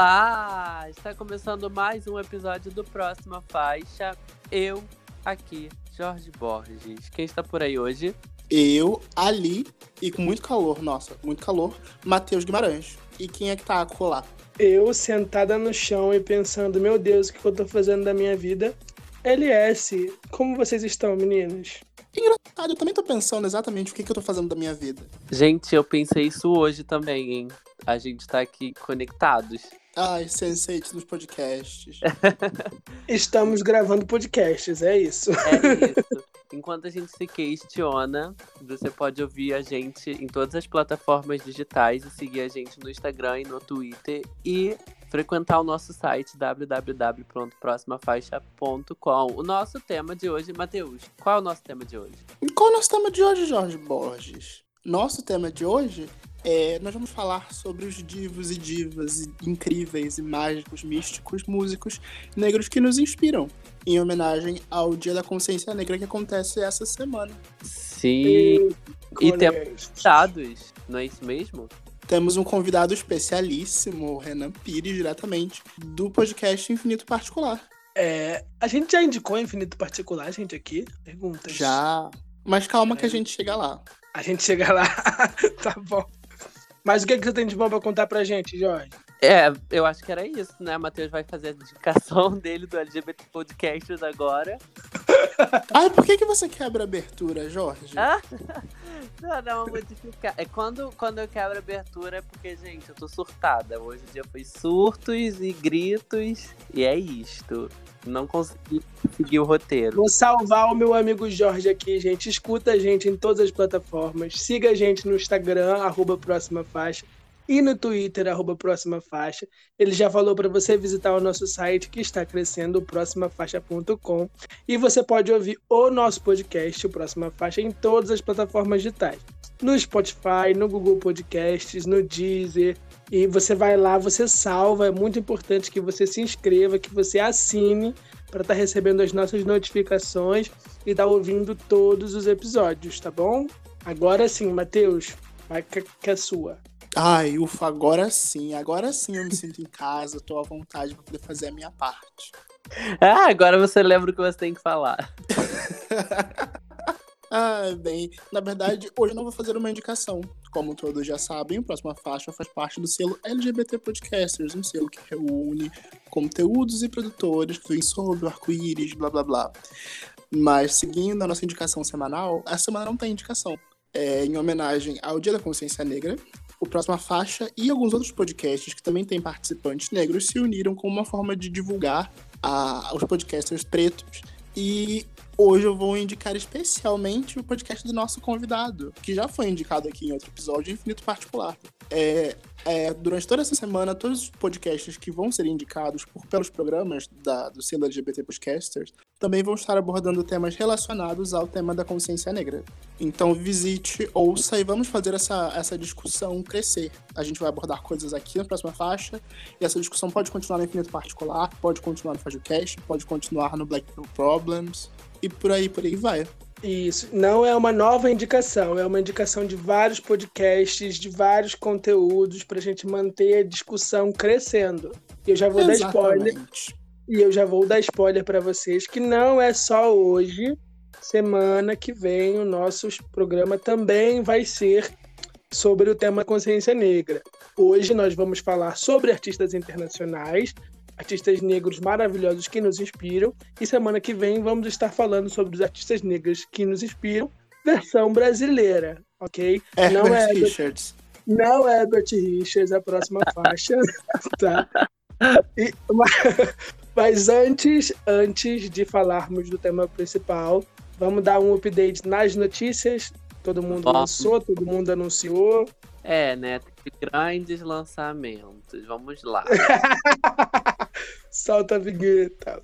Olá! Está começando mais um episódio do Próxima Faixa. Eu, aqui, Jorge Borges. Quem está por aí hoje? Eu, Ali, e com muito calor, nossa, muito calor, Matheus Guimarães. E quem é que tá a colar? Eu, sentada no chão e pensando, meu Deus, o que eu tô fazendo da minha vida? LS, como vocês estão, meninos? Engraçado, eu também tô pensando exatamente o que, que eu tô fazendo da minha vida. Gente, eu pensei isso hoje também, hein? A gente tá aqui conectados. Ai, sensei dos podcasts. Estamos gravando podcasts, é isso. É isso. Enquanto a gente se questiona, você pode ouvir a gente em todas as plataformas digitais e seguir a gente no Instagram e no Twitter e frequentar o nosso site www.proximafaixa.com. O nosso tema de hoje, Matheus, qual é o nosso tema de hoje? Qual é o nosso tema de hoje, Jorge Borges? Nosso tema de hoje é, nós vamos falar sobre os divos e divas incríveis e mágicos, místicos, músicos negros que nos inspiram, em homenagem ao Dia da Consciência Negra que acontece essa semana. Sim. E, temos convidados, não é isso mesmo? Temos um convidado especialíssimo, o Renan Pires, diretamente do podcast Infinito Particular. É, a gente já indicou Infinito Particular, gente, aqui? Perguntas. Já. Mas calma é. que a gente chega lá. A gente chega lá. tá bom. Mas o que, é que você tem de bom pra contar pra gente, Jorge? É, eu acho que era isso, né? O Matheus vai fazer a indicação dele do LGBT Podcasts agora. Ai, por que, que você quebra a abertura, Jorge? Ah, não, não, modificar. É quando, quando eu quebro a abertura é porque, gente, eu tô surtada. Hoje o dia foi surtos e gritos. E é isto. Não consegui seguir o roteiro. Vou salvar o meu amigo Jorge aqui, gente. Escuta a gente em todas as plataformas. Siga a gente no Instagram, arroba Próxima Faixa. E no Twitter, arroba Próxima Faixa. Ele já falou para você visitar o nosso site que está crescendo, próximafaixa.com. E você pode ouvir o nosso podcast, o Próxima Faixa, em todas as plataformas digitais. No Spotify, no Google Podcasts, no Deezer, e você vai lá, você salva. É muito importante que você se inscreva, que você assine para estar tá recebendo as nossas notificações e estar tá ouvindo todos os episódios, tá bom? Agora sim, Matheus, vai que, que é sua. Ai, ufa, agora sim, agora sim eu me sinto em casa, tô à vontade para poder fazer a minha parte. Ah, agora você lembra o que você tem que falar. Ah, bem, na verdade, hoje eu não vou fazer uma indicação. Como todos já sabem, a próxima faixa faz parte do selo LGBT Podcasters, um selo que reúne conteúdos e produtores que vêm sobre o arco-íris, blá blá blá. Mas seguindo a nossa indicação semanal, essa semana não tem indicação. É em homenagem ao Dia da Consciência Negra, o Próxima Faixa e alguns outros podcasts que também têm participantes negros se uniram com uma forma de divulgar a, os podcasters pretos e Hoje eu vou indicar especialmente o podcast do nosso convidado, que já foi indicado aqui em outro episódio, Infinito Particular. É, é, durante toda essa semana, todos os podcasts que vão ser indicados por, pelos programas da, do selo LGBT Podcasters também vão estar abordando temas relacionados ao tema da consciência negra. Então visite, ouça e vamos fazer essa, essa discussão crescer. A gente vai abordar coisas aqui na próxima faixa e essa discussão pode continuar no Infinito Particular, pode continuar no FajoCast, pode continuar no Black Problems e por aí, por aí vai. Isso, não é uma nova indicação, é uma indicação de vários podcasts, de vários conteúdos para a gente manter a discussão crescendo. E eu já vou Exatamente. dar spoiler. E eu já vou dar spoiler para vocês que não é só hoje, semana que vem o nosso programa também vai ser sobre o tema consciência negra. Hoje nós vamos falar sobre artistas internacionais, artistas negros maravilhosos que nos inspiram. E semana que vem vamos estar falando sobre os artistas negros que nos inspiram, versão brasileira, ok? Herbert não é Richards. Não é Herbert Richards, a próxima faixa, tá? E, mas, mas antes, antes de falarmos do tema principal, vamos dar um update nas notícias. Todo mundo lançou, todo mundo anunciou. É, né? Grandes lançamentos. Vamos lá. Solta a vinheta.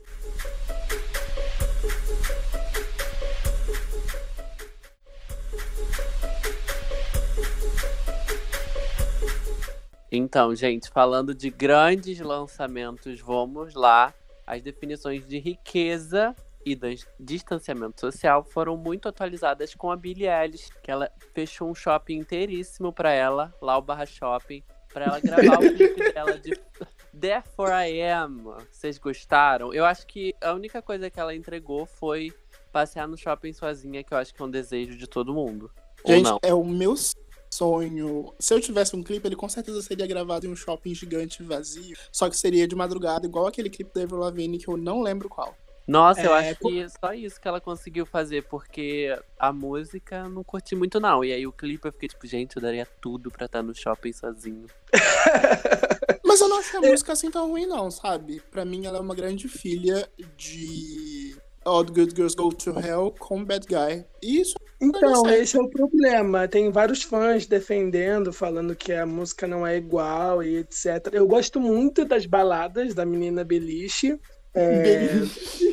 Então, gente, falando de grandes lançamentos, vamos lá. As definições de riqueza e distanciamento social foram muito atualizadas com a Billie Eilish, que ela fechou um shopping inteiríssimo para ela, lá o Barra Shopping, para ela gravar o clipe dela de Therefore I Am, vocês gostaram? Eu acho que a única coisa que ela entregou foi passear no shopping sozinha, que eu acho que é um desejo de todo mundo. Gente, é o meu sonho. Se eu tivesse um clipe, ele com certeza seria gravado em um shopping gigante vazio. Só que seria de madrugada, igual aquele clipe da Avril Lavigne que eu não lembro qual. Nossa, é, eu acho que só isso que ela conseguiu fazer, porque a música eu não curti muito, não. E aí o clipe eu fiquei tipo, gente, eu daria tudo pra estar no shopping sozinho. Mas eu não achei a música assim tão ruim, não, sabe? Pra mim, ela é uma grande filha de All the Good Girls Go to Hell com Bad Guy. E isso. Então, esse é o problema. Tem vários fãs defendendo, falando que a música não é igual e etc. Eu gosto muito das baladas da menina Beliche. É,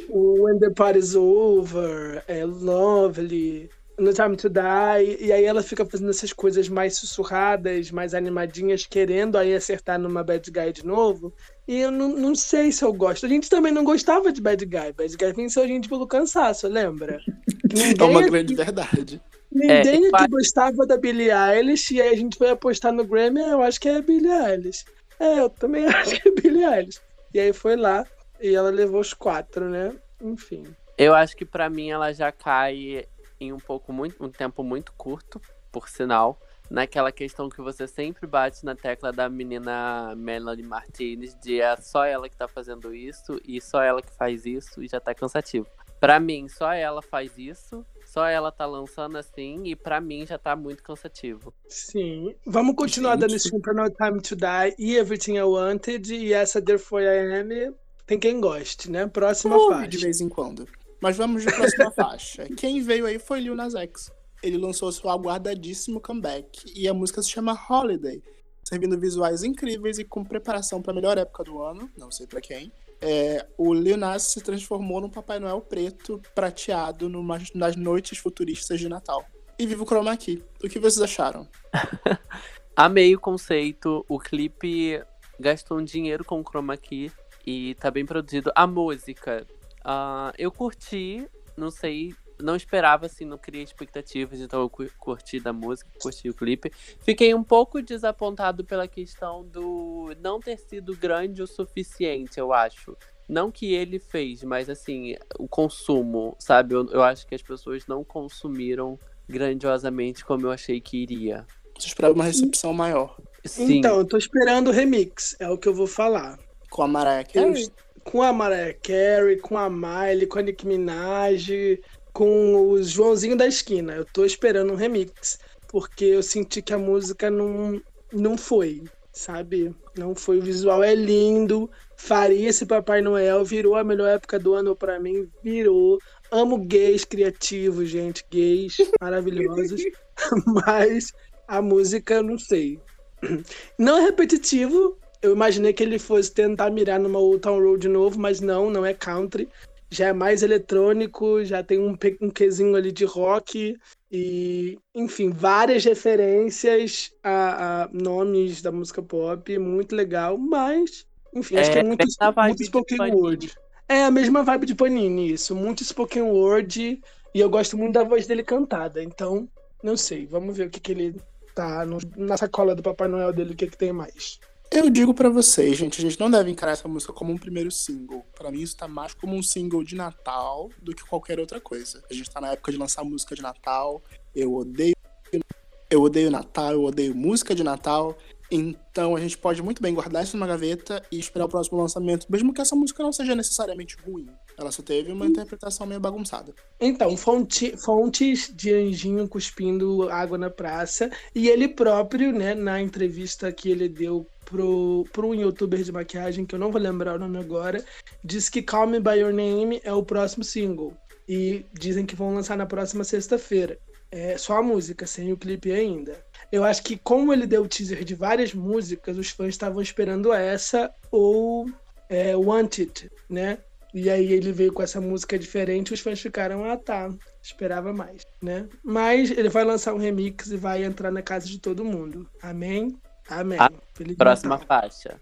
When the Party's Over, é Lovely, No Time to Die, e aí ela fica fazendo essas coisas mais sussurradas, mais animadinhas, querendo aí acertar numa Bad Guy de novo. E eu não, não sei se eu gosto. A gente também não gostava de Bad Guy. Bad Guy venceu a gente pelo cansaço, lembra? Ninguém é uma grande verdade. Ninguém é, aqui gostava da Billie Eilish, e aí a gente foi apostar no Grammy, eu acho que é a Billie Eilish. É, eu também acho que é Billie Eilish. E aí foi lá, e ela levou os quatro, né? Enfim. Eu acho que para mim ela já cai em um pouco muito, um tempo muito curto, por sinal, naquela questão que você sempre bate na tecla da menina Melanie Martinez de é só ela que tá fazendo isso e só ela que faz isso e já tá cansativo. Para mim, só ela faz isso, só ela tá lançando assim e para mim já tá muito cansativo. Sim. Vamos continuar Gente. dando Super No Time to Die e Everything I Wanted e essa Therefore I Am tem quem goste, né? Próxima Ouve faixa. de vez em quando. Mas vamos de próxima faixa. Quem veio aí foi Lil Nas X. Ele lançou seu aguardadíssimo comeback e a música se chama Holiday, servindo visuais incríveis e com preparação para a melhor época do ano, não sei para quem. É, o Lil Nas se transformou num Papai Noel preto, prateado, numa, nas noites futuristas de Natal. E viva o chroma key. O que vocês acharam? Amei o conceito. O clipe gastou um dinheiro com o chroma key e tá bem produzido. A música, uh, eu curti, não sei, não esperava, assim, não criei expectativas, então eu curti da música, curti o clipe. Fiquei um pouco desapontado pela questão do não ter sido grande o suficiente, eu acho. Não que ele fez, mas assim, o consumo, sabe? Eu, eu acho que as pessoas não consumiram grandiosamente como eu achei que iria. Você esperava uma recepção maior. Sim. Então, eu tô esperando o remix, é o que eu vou falar. Com a Mariah Carey? Com a Mariah Carey, com a Miley, com a Nicki Minaj, com o Joãozinho da esquina. Eu tô esperando um remix, porque eu senti que a música não, não foi, sabe? Não foi. O visual é lindo. Faria esse Papai Noel, virou a melhor época do ano para mim, virou. Amo gays criativos, gente, gays maravilhosos, mas a música eu não sei. Não é repetitivo, eu imaginei que ele fosse tentar mirar numa Old Town Road de novo, mas não, não é country. Já é mais eletrônico, já tem um, um ali de rock e, enfim, várias referências a, a nomes da música pop, muito legal, mas, enfim, acho que é, é muito, muito spoken word. É a mesma vibe de Panini, isso, muito spoken word e eu gosto muito da voz dele cantada, então, não sei, vamos ver o que, que ele tá no, na sacola do Papai Noel dele, o que, que tem mais. Eu digo para vocês, gente, a gente não deve encarar essa música como um primeiro single. Para mim, isso tá mais como um single de Natal do que qualquer outra coisa. A gente tá na época de lançar música de Natal. Eu odeio. Eu odeio Natal, eu odeio música de Natal. Então a gente pode muito bem guardar isso numa gaveta e esperar o próximo lançamento, mesmo que essa música não seja necessariamente ruim. Ela só teve uma interpretação meio bagunçada. Então, fonte, fontes de anjinho cuspindo água na praça. E ele próprio, né, na entrevista que ele deu pro, pro um youtuber de maquiagem, que eu não vou lembrar o nome agora, disse que Call Me By Your Name é o próximo single. E dizem que vão lançar na próxima sexta-feira. É só a música, sem o clipe ainda. Eu acho que como ele deu teaser de várias músicas, os fãs estavam esperando essa ou é, Wanted, né? E aí ele veio com essa música diferente, os fãs ficaram, ah tá, esperava mais, né? Mas ele vai lançar um remix e vai entrar na casa de todo mundo. Amém? Amém. A próxima faixa.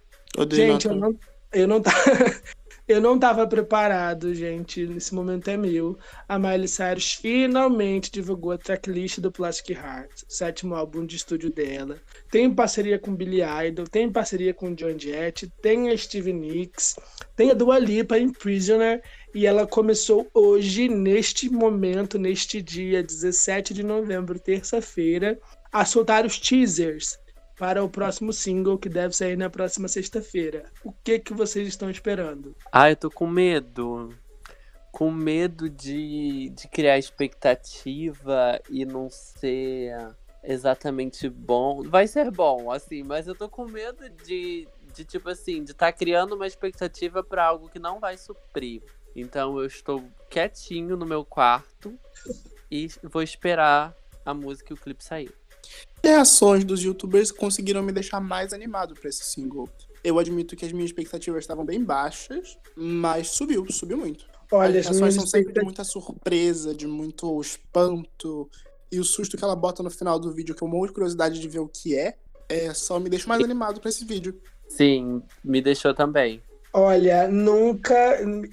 Gente, eu não, eu não, tá, Eu não estava preparado, gente. Nesse momento é meu. A Miley Cyrus finalmente divulgou a tracklist do Plastic Heart, o sétimo álbum de estúdio dela. Tem parceria com Billy Idol, tem parceria com John Jett, tem a Stevie Nicks, tem a Dua Lipa em Prisoner e ela começou hoje, neste momento, neste dia 17 de novembro, terça-feira, a soltar os teasers para o próximo single que deve sair na próxima sexta-feira. O que que vocês estão esperando? Ah, eu tô com medo. Com medo de, de criar expectativa e não ser exatamente bom. Vai ser bom, assim, mas eu tô com medo de, de tipo assim, de estar tá criando uma expectativa para algo que não vai suprir. Então eu estou quietinho no meu quarto e vou esperar a música e o clipe sair reações dos youtubers conseguiram me deixar mais animado para esse single. Eu admito que as minhas expectativas estavam bem baixas, mas subiu, subiu muito. Olha, as reações são sempre de muita surpresa, de muito espanto. E o susto que ela bota no final do vídeo, que eu morro de curiosidade de ver o que é, é só me deixa mais animado para esse vídeo. Sim, me deixou também. Olha, nunca.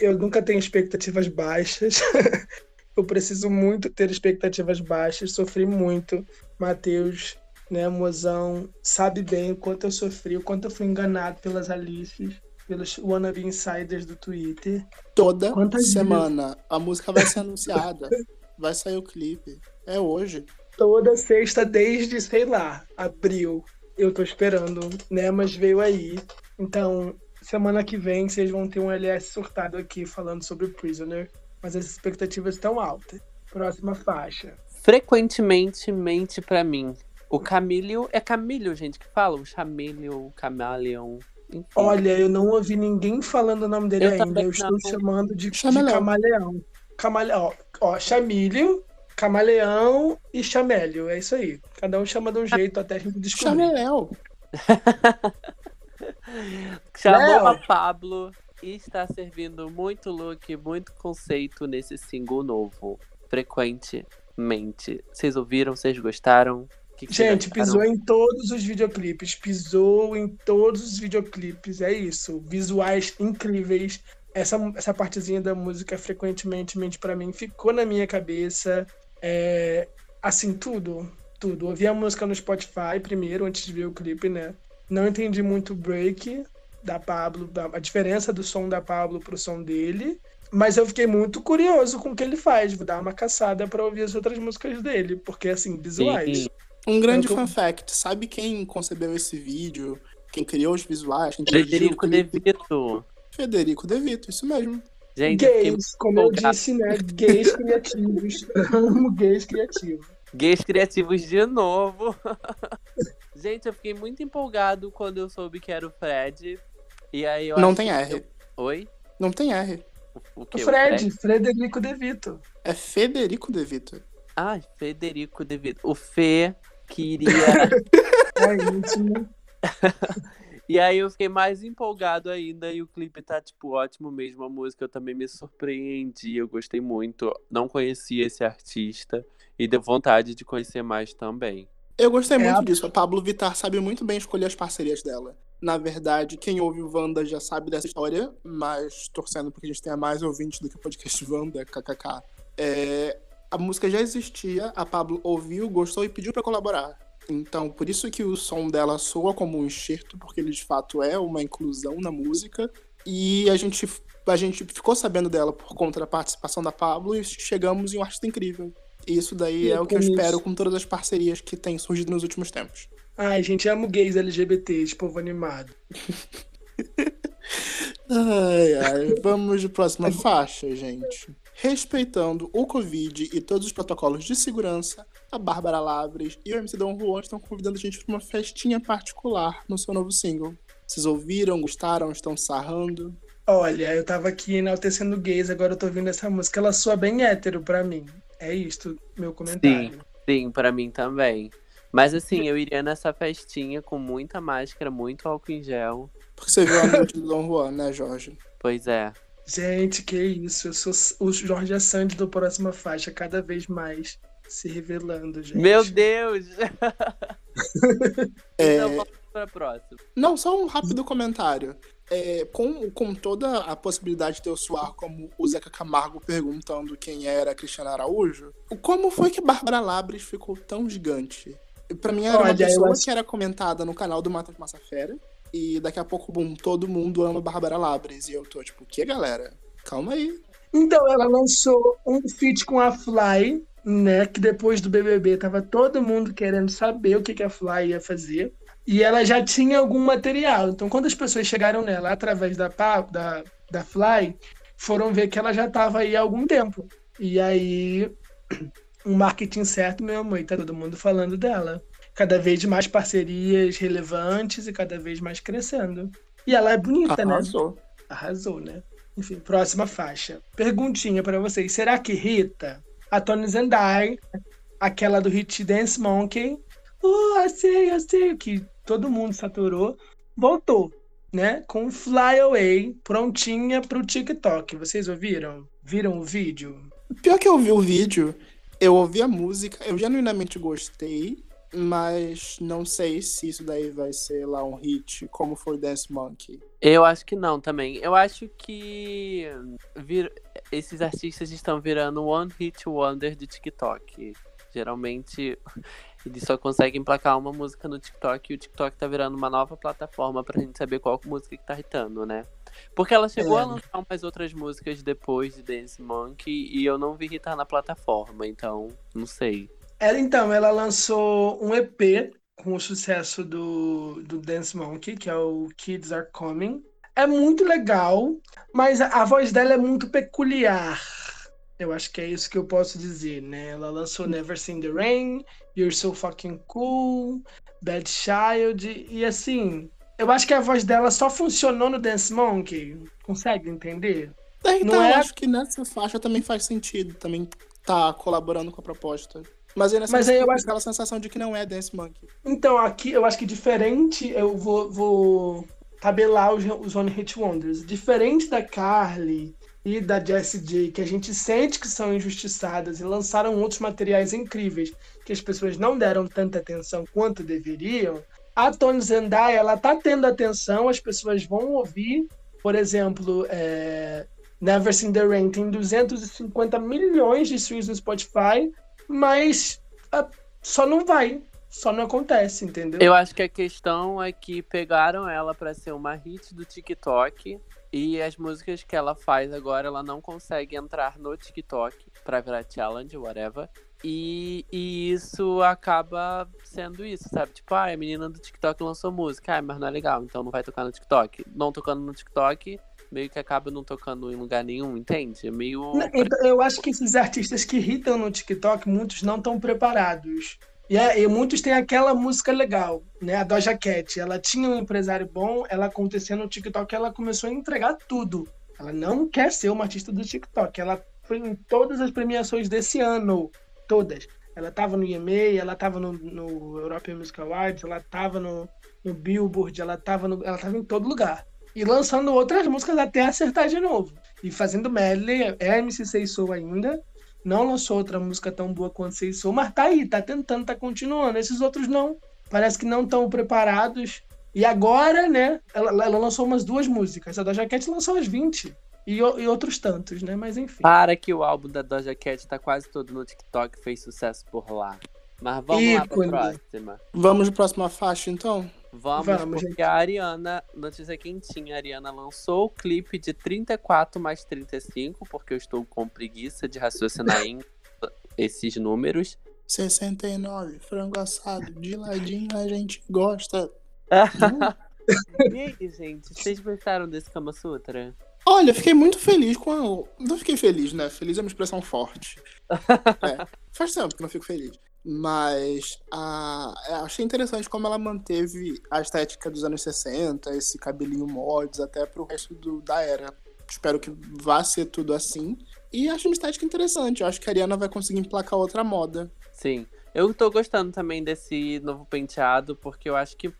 Eu nunca tenho expectativas baixas. eu preciso muito ter expectativas baixas, sofri muito. Matheus, né, mozão, sabe bem o quanto eu sofri, o quanto eu fui enganado pelas Alices, pelos wannabe insiders do Twitter. Toda Quantas semana a música vai ser anunciada, vai sair o clipe. É hoje. Toda sexta, desde, sei lá, abril. Eu tô esperando, né? Mas veio aí. Então, semana que vem vocês vão ter um LS surtado aqui falando sobre Prisoner. Mas as expectativas estão altas. Próxima faixa frequentemente mente para mim. O Camilho. É Camilho, gente, que fala? O Chamilho, o Camaleão. Enfim. Olha, eu não ouvi ninguém falando o nome dele eu ainda. Eu estou chamando de, de Camaleão. Camaleão. Ó, ó, Chamilho, Camaleão e Chamélio. É isso aí. Cada um chama de um jeito até a gente descobrir. Chameléu. Chamou a Pablo está servindo muito look, muito conceito nesse single novo. Frequente mente. Vocês ouviram? Vocês gostaram? Que que Gente, pisou em todos os videoclipes. Pisou em todos os videoclipes. É isso. Visuais incríveis. Essa, essa partezinha da música, frequentemente, mente para mim, ficou na minha cabeça. É, assim, tudo. Tudo. Ouvi a música no Spotify primeiro, antes de ver o clipe, né? Não entendi muito o break da Pablo, a diferença do som da Pablo pro som dele. Mas eu fiquei muito curioso com o que ele faz. Vou dar uma caçada para ouvir as outras músicas dele, porque assim, visuais. Sim. Um grande fun fact: sabe quem concebeu esse vídeo? Quem criou os visuais? Quem Federico De Vito. Federico De Vito, isso mesmo. Gente, gays, como eu disse, né? Gays criativos. Amo gays criativos. Gays criativos de novo. Gente, eu fiquei muito empolgado quando eu soube que era o Fred. E aí eu Não tem R. Eu... Oi? Não tem R. O, o, o Fred, o Frederico De Vito. É Federico De Vito. Ah, Federico De Vito. O Fê queria. é íntimo. e aí eu fiquei mais empolgado ainda e o clipe tá, tipo, ótimo mesmo. A música eu também me surpreendi, eu gostei muito. Não conhecia esse artista e deu vontade de conhecer mais também. Eu gostei é muito a... disso. A Pablo Vittar sabe muito bem escolher as parcerias dela. Na verdade, quem ouve o Wanda já sabe dessa história, mas torcendo porque a gente tenha mais ouvintes do que o podcast Wanda, kkk. É, a música já existia, a Pablo ouviu, gostou e pediu para colaborar. Então, por isso que o som dela soa como um enxerto, porque ele de fato é uma inclusão na música. E a gente, a gente ficou sabendo dela por conta da participação da Pablo e chegamos em um artista incrível. E isso daí e é o que eu espero com todas as parcerias que têm surgido nos últimos tempos. Ai, gente, amo gays LGBTs, povo animado. ai, ai. Vamos de próxima faixa, gente. Respeitando o Covid e todos os protocolos de segurança, a Bárbara Lavres e o MC Dom Juan estão convidando a gente para uma festinha particular no seu novo single. Vocês ouviram, gostaram, estão sarrando? Olha, eu tava aqui enaltecendo gays, agora eu tô ouvindo essa música. Ela soa bem hétero pra mim. É isto, meu comentário. Sim, sim, pra mim também. Mas assim, eu iria nessa festinha com muita máscara, muito álcool em gel. Porque você viu a noite do Dom Juan, né, Jorge? Pois é. Gente, que isso. Eu sou o Jorge Assand do Próxima Faixa, cada vez mais se revelando, gente. Meu Deus! é... Então vamos pra próxima. Não, só um rápido comentário. é, com, com toda a possibilidade de eu soar como o Zeca Camargo perguntando quem era a Cristiana Araújo, como foi que Bárbara Labres ficou tão gigante? Pra mim era Olha, uma pessoa acho- que era comentada no canal do Matas Massa Fera, e daqui a pouco, bum, todo mundo ama Bárbara Labres. E eu tô tipo, que galera? Calma aí. Então, ela lançou um feat com a Fly, né? Que depois do BBB tava todo mundo querendo saber o que, que a Fly ia fazer. E ela já tinha algum material. Então, quando as pessoas chegaram nela através da, da, da Fly, foram ver que ela já tava aí há algum tempo. E aí, um marketing certo, meu amor, e tá todo mundo falando dela. Cada vez mais parcerias relevantes e cada vez mais crescendo. E ela é bonita, né? Arrasou. Arrasou, né? Enfim, próxima faixa. Perguntinha pra vocês. Será que Rita, a Tony Zendai, aquela do hit Dance Monkey, oh, I sei, I sei, que todo mundo saturou, voltou, né? Com Fly Away, prontinha pro TikTok. Vocês ouviram? Viram o vídeo? Pior que eu vi o vídeo, eu ouvi a música, eu genuinamente gostei, mas não sei se isso daí vai ser lá um hit, como foi Dance Monkey. Eu acho que não também. Eu acho que vir- esses artistas estão virando one hit wonder de TikTok. Geralmente eles só conseguem emplacar uma música no TikTok e o TikTok tá virando uma nova plataforma pra gente saber qual música que tá hitando, né? Porque ela chegou É. a lançar umas outras músicas depois de Dance Monkey e eu não vi hitar na plataforma, então não sei. Ela, então, ela lançou um EP com o sucesso do, do Dance Monkey, que é o Kids Are Coming. É muito legal, mas a, a voz dela é muito peculiar. Eu acho que é isso que eu posso dizer, né? Ela lançou Never Seen the Rain, You're So Fucking Cool, Bad Child, e assim, eu acho que a voz dela só funcionou no Dance Monkey. Consegue entender? É, então é- eu acho que nessa faixa também faz sentido, também tá colaborando com a proposta. Mas aí nessa Mas aí eu acho- aquela sensação de que não é Dance Monkey. Então, aqui eu acho que diferente, eu vou, vou tabelar os, os One Hit Wonders. Diferente da Carly e da Jessie J, que a gente sente que são injustiçadas e lançaram outros materiais incríveis que as pessoas não deram tanta atenção quanto deveriam, a Tony Zendaya, ela tá tendo atenção, as pessoas vão ouvir. Por exemplo, é, Never Seen the Rain tem 250 milhões de streams no Spotify, mas ah, só não vai. Só não acontece, entendeu? Eu acho que a questão é que pegaram ela pra ser uma hit do TikTok e as músicas que ela faz agora ela não consegue entrar no TikTok pra virar challenge, whatever. E, e isso acaba sendo isso, sabe? Tipo, ah, a menina do TikTok lançou música, ah, mas não é legal, então não vai tocar no TikTok. Não tocando no TikTok, meio que acaba não tocando em lugar nenhum, entende? É meio. Então, eu acho que esses artistas que irritam no TikTok, muitos não estão preparados. E, é- e muitos têm aquela música legal, né? A Doja Cat. Ela tinha um empresário bom, ela acontecia no TikTok, ela começou a entregar tudo. Ela não quer ser uma artista do TikTok. Ela foi em todas as premiações desse ano. Todas. Ela tava no EMA, ela tava no, no European Music Awards, ela tava no, no Billboard, ela tava, no, ela tava em todo lugar. E lançando outras músicas até acertar de novo. E fazendo medley, é MC Sei Sou ainda. Não lançou outra música tão boa quanto Sei Sou, mas tá aí, tá tentando, tá continuando. Esses outros não. Parece que não estão preparados. E agora, né, ela, ela lançou umas duas músicas. A da Jaquete lançou as 20. E, e outros tantos, né? Mas enfim. Para que o álbum da Doja Cat tá quase todo no TikTok, fez sucesso por lá. Mas vamos lá Ícone. pra próxima. Vamos pra próxima faixa, então? Vamos, Vamos, porque a Ariana, notícia quentinha, a Ariana lançou o clipe de 34 mais 35, porque eu estou com preguiça de raciocinar em esses números. 69, frango assado, de ladinho a gente gosta. e aí, gente, vocês gostaram desse Kama Sutra? Olha, fiquei muito feliz com a. Não fiquei feliz, né? Feliz é uma expressão forte. É, faz tempo que não fico feliz. Mas a... é, achei interessante como ela manteve a estética dos anos 60, esse cabelinho mods, até pro resto do... da era. Espero que vá ser tudo assim. E acho uma estética interessante. Eu acho que a Ariana vai conseguir emplacar outra moda. Sim. Eu tô gostando também desse novo penteado, porque eu acho que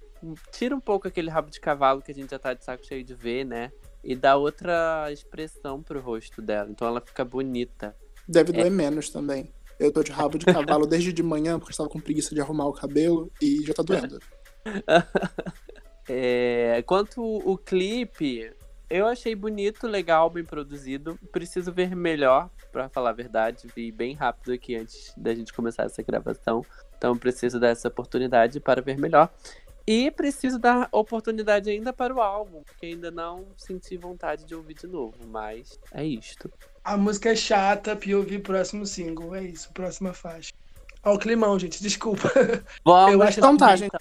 tira um pouco aquele rabo de cavalo que a gente já tá de saco cheio de ver, né? E dá outra expressão pro rosto dela. Então ela fica bonita. Deve É. doer menos também. Eu tô de rabo de cavalo desde de manhã, porque eu estava com preguiça de arrumar o cabelo e já tá doendo. É, quanto o clipe, eu achei bonito, legal, bem produzido. Preciso ver melhor, para falar a verdade. Vi bem rápido aqui antes da gente começar essa gravação. Então preciso dessa oportunidade para ver melhor. E preciso dar oportunidade ainda para o álbum, porque ainda não senti vontade de ouvir de novo, mas é isto. A música é chata, POV próximo single, é isso, próxima faixa. Ó, o climão, gente, desculpa. Vamos, Eu acho Então tá, gente.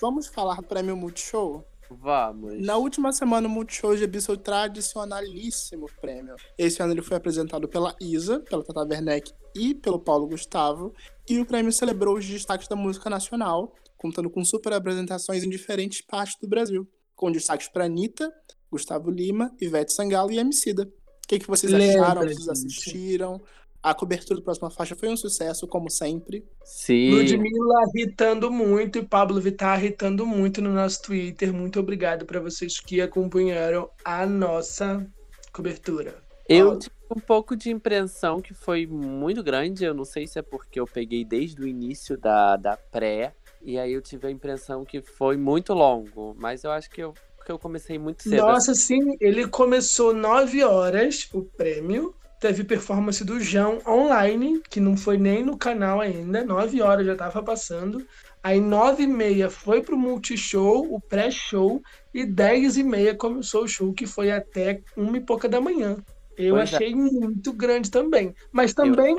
Vamos falar do prêmio Multishow? Vamos. Na última semana, o Multishow exibiu seu tradicionalíssimo prêmio. Esse ano ele foi apresentado pela Isa, pela Tata Werneck e pelo Paulo Gustavo. E o prêmio celebrou os destaques da música nacional, contando com super apresentações em diferentes partes do Brasil. Com destaques para Anitta, Gustavo Lima, Ivete Sangalo e Emicida. O que, que vocês Lembra, acharam? Vocês assistiram? A cobertura do Próxima Faixa foi um sucesso, como sempre. Sim. Ludmilla irritando muito e Pablo Vittar irritando muito no nosso Twitter. Muito obrigado para vocês que acompanharam a nossa cobertura. Eu Paulo. tive um pouco de impressão que foi muito grande. Eu não sei se é porque eu peguei desde o início da, da pré. E aí eu tive a impressão que foi muito longo. Mas eu acho que eu, que eu comecei muito cedo. Nossa, sim, ele começou 9 horas, o prêmio. Teve performance do João online, que não foi nem no canal ainda. 9 horas já tava passando. Aí 9 e meia foi pro Multishow, o pré-show. E 10 e meia começou o show, que foi até uma e pouca da manhã. Eu Pois é. achei muito grande também. Mas também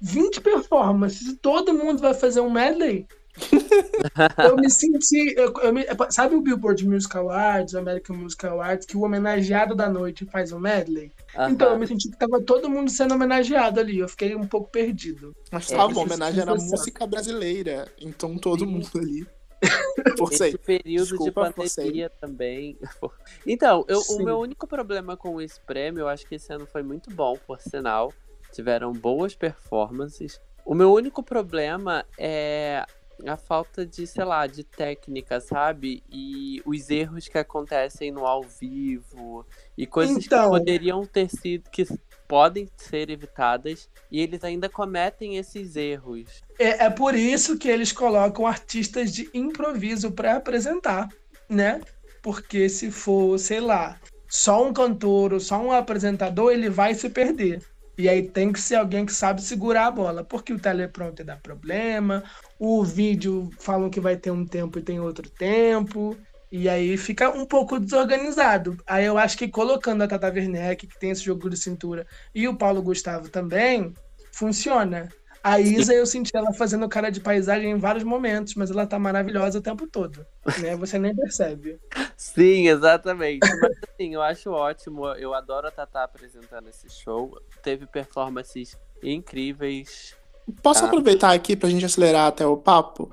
20 performances. Todo mundo vai fazer um medley. eu me senti. eu- eu me- sabe o Billboard Music Awards, o American Music Awards, que o homenageado da noite faz um medley? Aham. Então, eu me senti que tava todo mundo sendo homenageado ali. Eu fiquei um pouco perdido. Mas É, tá esse bom, homenagem era sensação. música brasileira. Então todo Sim. mundo ali. Forcei. Esse período Desculpa, de pandemia também. Então, eu- o meu único problema com esse prêmio, eu acho que esse ano foi muito bom, por sinal. Tiveram boas performances. O meu único problema é a falta de, sei lá, de técnica, sabe? E os erros que acontecem no ao vivo. E coisas Então. que poderiam ter sido. que podem ser evitadas. E eles ainda cometem esses erros. É, é por isso que eles colocam artistas de improviso para apresentar, né? Porque se for, sei lá, só um cantor ou só um apresentador, ele vai se perder. E aí tem que ser alguém que sabe segurar a bola, porque o teleprompter dá problema, o vídeo falam que vai ter um tempo e tem outro tempo, e aí fica um pouco desorganizado. Aí eu acho que colocando a Tata Werneck, que tem esse jogo de cintura, e o Paulo Gustavo também, funciona. A Isa, eu senti ela fazendo cara de paisagem em vários momentos, mas ela tá maravilhosa o tempo todo, né? Você nem percebe. Sim, exatamente. Mas assim, eu acho ótimo. Eu adoro a Tatá apresentando esse show. Teve performances incríveis. Posso Ah. aproveitar aqui pra gente acelerar até o papo?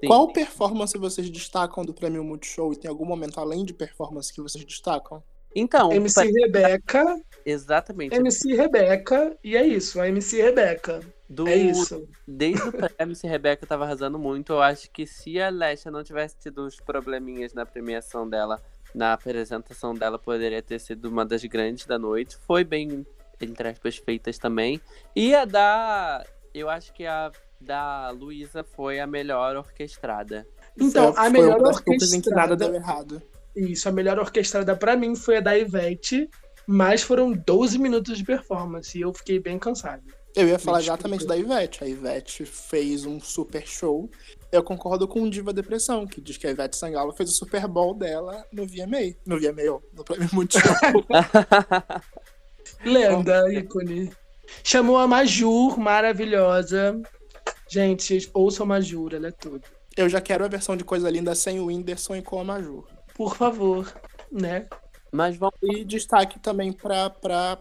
Sim. Qual performance vocês destacam do Prêmio Multishow? E tem algum momento além de performance que vocês destacam? Então, MC pra- Rebeca, exatamente. MC Rebeca, e é isso, a MC Rebeca. Do, É isso. Desde o pré-MC Rebeca tava arrasando muito. Eu acho que se a Lesha não tivesse tido os probleminhas na premiação dela, na apresentação dela, poderia ter sido uma das grandes da noite. Foi bem, entre aspas, feitas também. E a da. Eu acho que a da Luísa foi a melhor orquestrada. Então, Essa a melhor em que nada orquestrada, deu errado. Isso, a melhor orquestrada pra mim foi a da Ivete, mas foram 12 minutos de performance e eu fiquei bem cansado. Eu ia falar exatamente da Ivete. A Ivete fez um super show. Eu concordo com o Diva Depressão, que diz que a Ivete Sangalo fez o Super Bowl dela no VMA. No VMA, ó, no Prêmio Multishow. Lenda, ícone. Chamou a Majur, maravilhosa. Gente, ouçam a Majur, ela é tudo. Eu já quero a versão de Coisa Linda sem o Whindersson e com a Maju. Por favor, né? Mas vamos. E destaque também pra, pra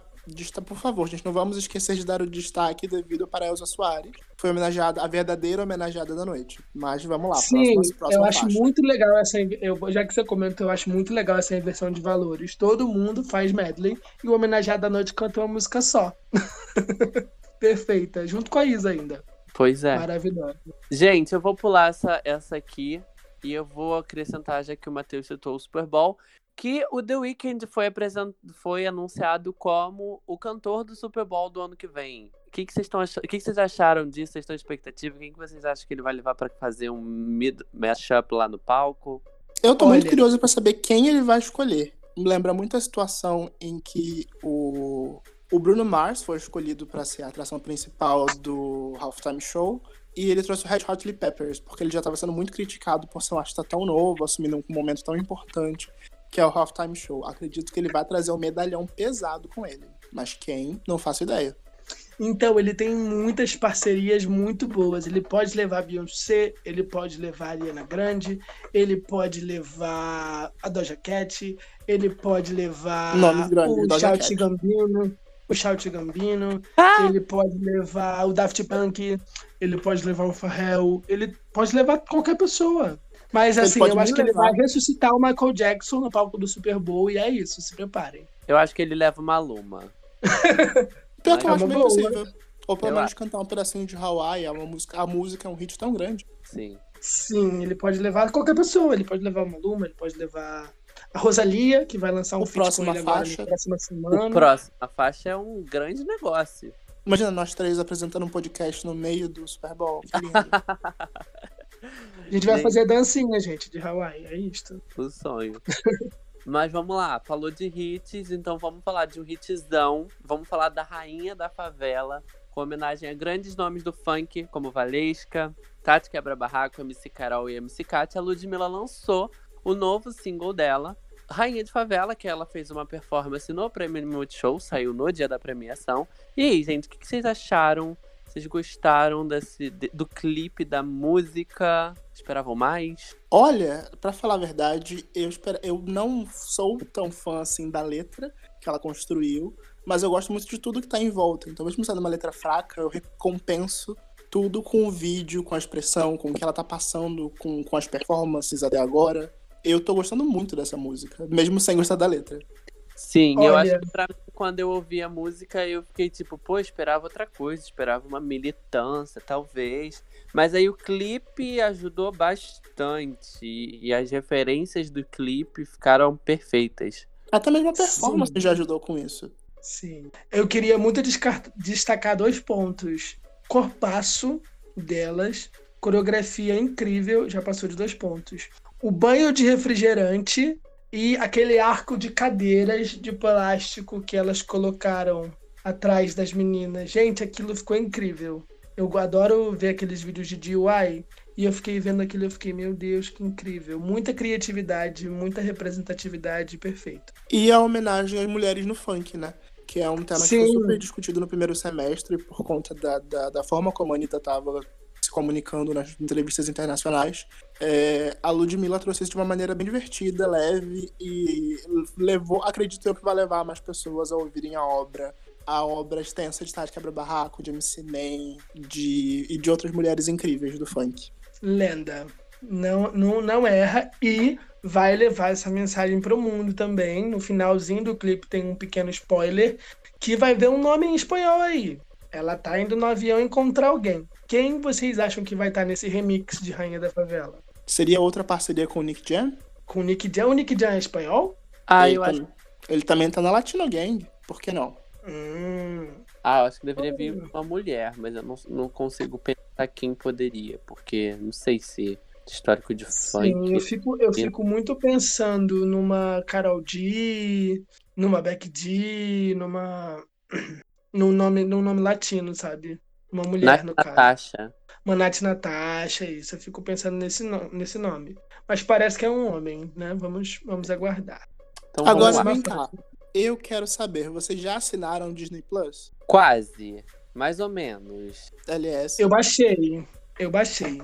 por favor, gente, não vamos esquecer de dar o destaque devido para a Elza Soares. Foi homenageada, a verdadeira homenageada da noite. Mas vamos lá, Sim, próxima, próxima eu acho faixa. muito legal essa. Eu, já que você comenta, eu acho muito legal essa inversão de valores. Todo mundo faz medley e o homenageado da noite canta uma música só. Perfeita, junto com a Isa ainda. Pois é. Maravilhosa. Gente, eu vou pular essa, essa aqui e eu vou acrescentar, já que o Matheus citou o Super Bowl, que o The Weeknd foi, apresent... foi anunciado como o cantor do Super Bowl do ano que vem. O que, que, vocês, estão ach... o que, que vocês acharam disso? Vocês estão em expectativa? Quem que vocês acham que ele vai levar para fazer um mid mashup lá no palco? Eu tô muito Olha. curioso pra saber quem ele vai escolher. Me lembra muito a situação em que o, o Bruno Mars foi escolhido pra ser a atração principal do Halftime Show. E ele trouxe o Red Hot Chili Peppers, porque ele já tava sendo muito criticado por ser um artista tão novo, assumindo um momento tão importante, que é o Halftime Show. Acredito que ele vai trazer um medalhão pesado com ele. Mas quem? Não faço ideia. Então, ele tem muitas parcerias muito boas. Ele pode levar a Beyoncé, ele pode levar a Ariana Grande, ele pode levar a Doja Cat, ele pode levar Nomes grandes, o Shout. Gambino, o Shout Gambino, Ah! ele pode levar o Daft Punk, ele pode levar o Pharrell, ele pode levar qualquer pessoa. Mas Ele assim, eu acho que ele vai ressuscitar o Michael Jackson no palco do Super Bowl e é isso, se preparem. Eu acho que ele leva uma luma. Pior que eu É acho uma bem boa. possível. Ou pelo Eu menos cantar um pedacinho de Hawaii. É uma música, a música é um hit tão grande. Sim. Sim, ele pode levar qualquer pessoa. Ele pode levar uma Luma, ele pode levar a Rosalia, que vai lançar um O ele agora faixa. na próxima O semana. próximo, a faixa é um grande negócio. Imagina nós três apresentando um podcast no meio do Super Bowl. Que lindo. A gente vai Gente. fazer dancinha, gente, de Hawaii. É isto. O sonho. Mas vamos lá, falou de hits, então vamos falar de um hitzão. Vamos falar da rainha da favela, com homenagem a grandes nomes do funk, como Valesca, Tati Quebra Barraco, MC Carol e MC Kat. A Ludmilla lançou o novo single dela, Rainha de Favela, que ela fez uma performance no Prêmio Multishow, saiu no dia da premiação. E aí, gente, o que que vocês acharam? Vocês gostaram desse, de- do clipe, da música? Esperavam mais? Olha, pra falar a verdade, eu, espero, eu não sou tão fã assim da letra que ela construiu, mas eu gosto muito de tudo que tá em volta. Então, mesmo sendo uma letra fraca, eu recompenso tudo com o vídeo, com a expressão, com o que ela tá passando, com, com as performances até agora. Eu tô gostando muito dessa música, mesmo sem gostar da letra. Sim, eu Olha- acho que pra mim, quando eu ouvi a música, eu fiquei tipo, pô, esperava outra coisa, esperava uma militância, talvez. Mas aí o clipe ajudou bastante. E, as referências do clipe ficaram perfeitas. Até mesmo a performance Sim. já ajudou com isso. Sim. Eu queria muito destacar dois pontos. Corpaço delas, coreografia incrível, já passou de dois pontos. O banho de refrigerante e aquele arco de cadeiras de plástico que elas colocaram atrás das meninas. Gente, aquilo ficou incrível. Eu adoro ver aqueles vídeos de DIY e eu fiquei vendo aquilo e eu fiquei, meu Deus, que incrível. Muita criatividade, muita representatividade, perfeito. E a homenagem às mulheres no funk, né? Que é um tema que Sim. foi super discutido no primeiro semestre por conta da, da, da forma como a Anitta estava comunicando nas entrevistas internacionais. É, a Ludmilla trouxe isso de uma maneira bem divertida, leve e levou, acredito eu, que vai levar mais pessoas a ouvirem a obra. A obra extensa de Tati Quebra-Barraco, de MC Nem de, e de outras mulheres incríveis do funk. lenda. Não, não, não erra e vai levar essa mensagem para o mundo também. No finalzinho do clipe tem um pequeno spoiler que vai ver um nome em espanhol aí. Ela tá indo no avião encontrar alguém. Quem vocês acham que vai estar nesse remix de Rainha da Favela? Seria outra parceria com o Nick Jam? Com o Nick Jam? O Nick Jam é espanhol? Ah, ele, eu acho, ele também tá na Latino Gang, por que não? Hum, ah, eu acho que deveria vir uma mulher, mas eu não, não consigo pensar quem poderia, porque não sei se histórico de sim, funk. eu fico, eu fico muito pensando numa Carol D, numa Beck D, numa. Num nome, num nome latino, sabe? Uma mulher, Nath no caso. Natasha. Uma Nath Natasha, isso. Eu fico pensando nesse, no- nesse nome. Mas parece que é um homem, né? Vamos, vamos aguardar. Então Agora vamos vem cá. Eu quero saber, vocês já assinaram o Disney Plus? Quase. Mais ou menos. LS. Eu baixei. Eu baixei.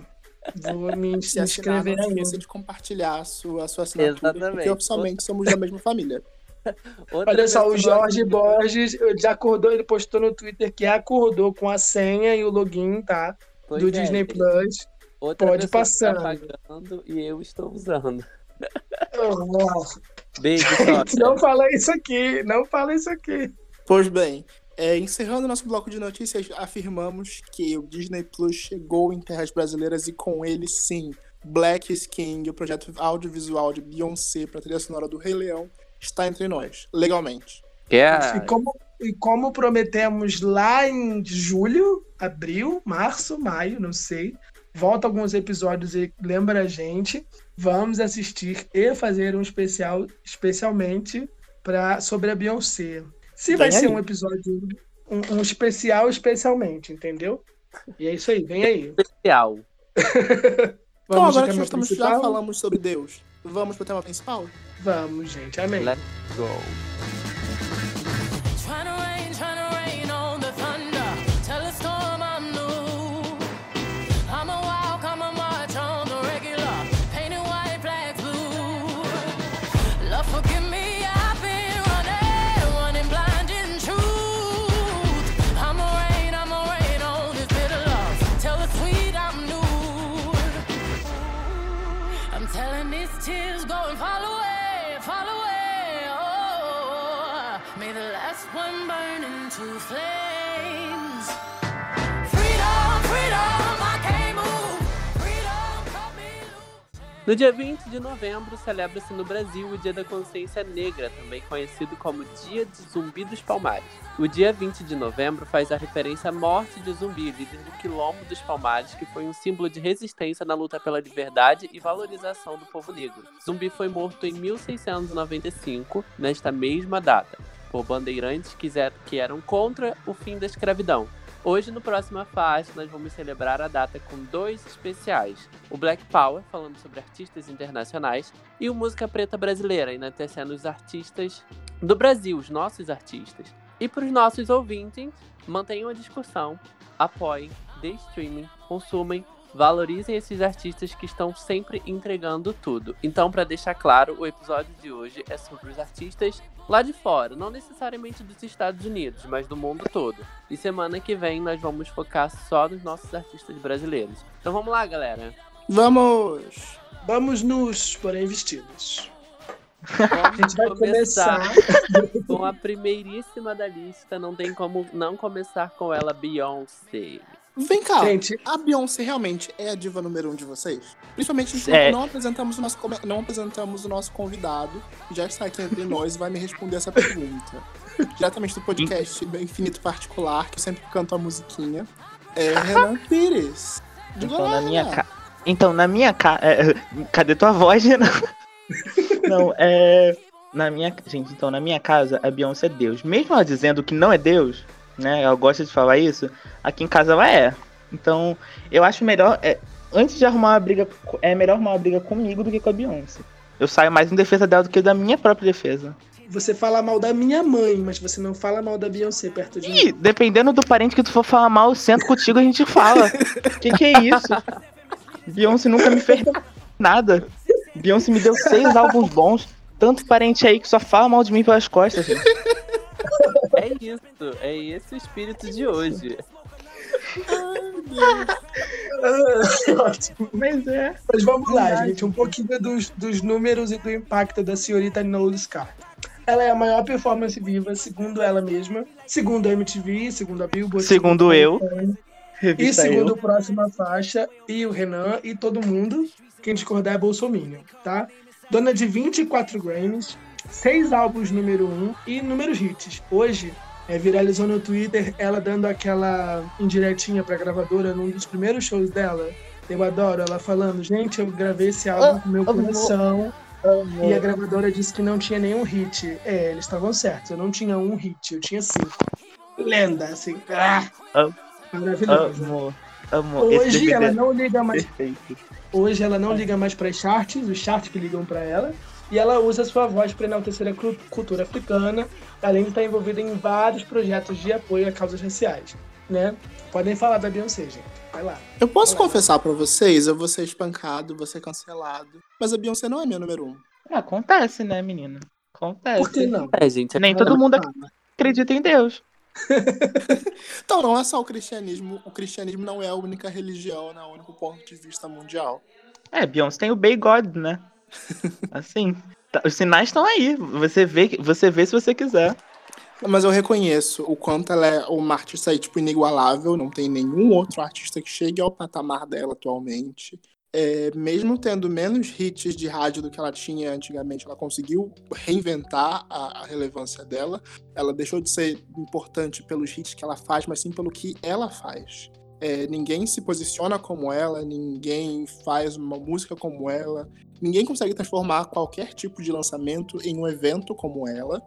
Vou me, Se assinar, não inscrever esqueça de compartilhar a sua, a sua assinatura, Exatamente. porque oficialmente somos da mesma família. Outra Olha só, o Jorge Borges ele já acordou, ele postou no Twitter que acordou com a senha e o login, tá? Pois do é, Disney. Plus. Outra Pode pessoa está passando. pagando e eu estou usando. Oh, Beijo, não fala isso aqui, não fala isso aqui. Pois bem, é, encerrando nosso bloco de notícias, afirmamos que o Disney Plus chegou em terras brasileiras e com ele, sim, Black is King, o projeto audiovisual de Beyoncé para a trilha sonora do Rei Leão, está entre nós, legalmente. Quer? E como, e como prometemos lá em julho, abril, março, maio, não sei. Volta alguns episódios e lembra a gente. vamos assistir e fazer um especial especialmente pra, sobre a Beyoncé. Se vai ser um episódio, um, um especial especialmente, entendeu? E é isso aí, vem aí. Especial. Então, agora que nós estamos, já falamos sobre Deus, vamos pro tema principal? Vamos, gente, amém. Let's go. No dia 20 de novembro, celebra-se no Brasil o Dia da Consciência Negra, também conhecido como Dia de Zumbi dos Palmares. O dia 20 de novembro faz a referência à morte de Zumbi, líder do Quilombo dos Palmares, que foi um símbolo de resistência na luta pela liberdade e valorização do povo negro. Zumbi foi morto em 1695, nesta mesma data, por bandeirantes que eram contra o fim da escravidão. Hoje, no Próxima Faixa, nós vamos celebrar a data com dois especiais. O Black Power, falando sobre artistas internacionais, e o Música Preta Brasileira, enaltecendo os artistas do Brasil, os nossos artistas. E para os nossos ouvintes, mantenham a discussão, apoiem, dê streaming, consumem, valorizem esses artistas que estão sempre entregando tudo. Então, para deixar claro, o episódio de hoje é sobre os artistas lá de fora, não necessariamente dos Estados Unidos, mas do mundo todo. E semana que vem nós vamos focar só nos nossos artistas brasileiros. Então vamos lá, galera. Vamos! Vamos nos, porém, vestidos. Vamos A gente vai começar. com a primeiríssima da lista. Não tem como não começar com ela, Beyoncé. Vem cá, Gente, a Beyoncé realmente é a diva número um de vocês? Principalmente enquanto É. não, apresentamos o nosso, não apresentamos o nosso convidado, que já está aqui entre nós e vai me responder essa pergunta. Diretamente do podcast Infinito Particular, que eu sempre canto a musiquinha. É Renan Pires. Diga Então, lá, na minha casa. Então, na minha casa. cadê tua voz, Renan? Não, é. Na minha. Gente, então, na minha casa, a Beyoncé é Deus. Mesmo ela dizendo que não é Deus, né? Ela gosta de falar isso, aqui em casa ela é. Então, eu acho melhor. é, antes de arrumar uma briga. É melhor arrumar uma briga comigo do que com a Beyoncé. Eu saio mais em defesa dela do que da minha própria defesa. você fala mal da minha mãe, mas você não fala mal da Beyoncé perto de mim. Ih, dependendo do parente que tu for falar mal, eu sento contigo a gente fala. que que é isso? Beyoncé nunca me fez nada. Beyoncé me deu seis álbuns bons. Tanto parente aí que só fala mal de mim pelas costas, gente. É isso, é esse o espírito de hoje. Ótimo. Mas é. Mas vamos lá, gente. Um pouquinho dos, dos números e do impacto da senhorita Carter. Ela é a maior performance viva, segundo ela mesma, segundo a MTV, segundo a Billboard. Segundo eu. E segundo eu. o próxima faixa, e o Renan, e todo mundo, quem discordar é Bolsominion, tá? Dona de 24 Grammys, 6 álbuns número 1 e números hits. Hoje, é, viralizou no Twitter ela dando aquela indiretinha pra gravadora num dos primeiros shows dela. Eu adoro ela falando, gente, eu gravei esse álbum com meu amor. coração. E a gravadora disse que não tinha nenhum hit. É, eles estavam certos. Eu não tinha um hit, eu tinha cinco. Lenda, assim. Ah, Amo. maravilhosa. Amo. Amo. Esse Hoje ela não liga mais. perfeito. Hoje ela não liga mais para as charts, os charts que ligam para ela. E ela usa sua voz para enaltecer a cultura africana, além de estar envolvida em vários projetos de apoio a causas raciais. Né? Podem falar da Beyoncé, gente. Vai lá. Eu posso confessar pra vocês, eu vou ser espancado, vou ser cancelado. Mas a Beyoncé não é minha número um. Ah, acontece, né, menina? Acontece. Por que não? É, gente, é Nem todo mundo acredita em Deus. Então, não é só o cristianismo. O cristianismo não é a única religião, não é o único ponto de vista mundial. É, Beyoncé tem o Bay God, né? Assim, tá- os sinais estão aí. Você vê, você vê se você quiser. Mas eu reconheço o quanto ela é uma artista aí, tipo, inigualável. Não tem nenhum outro artista que chegue ao patamar dela atualmente. É, mesmo tendo menos hits de rádio do que ela tinha antigamente, ela conseguiu reinventar a, a relevância dela. Ela deixou de ser importante pelos hits que ela faz, mas sim pelo que ela faz. É, ninguém se posiciona como ela, ninguém faz uma música como ela, ninguém consegue transformar qualquer tipo de lançamento em um evento como ela.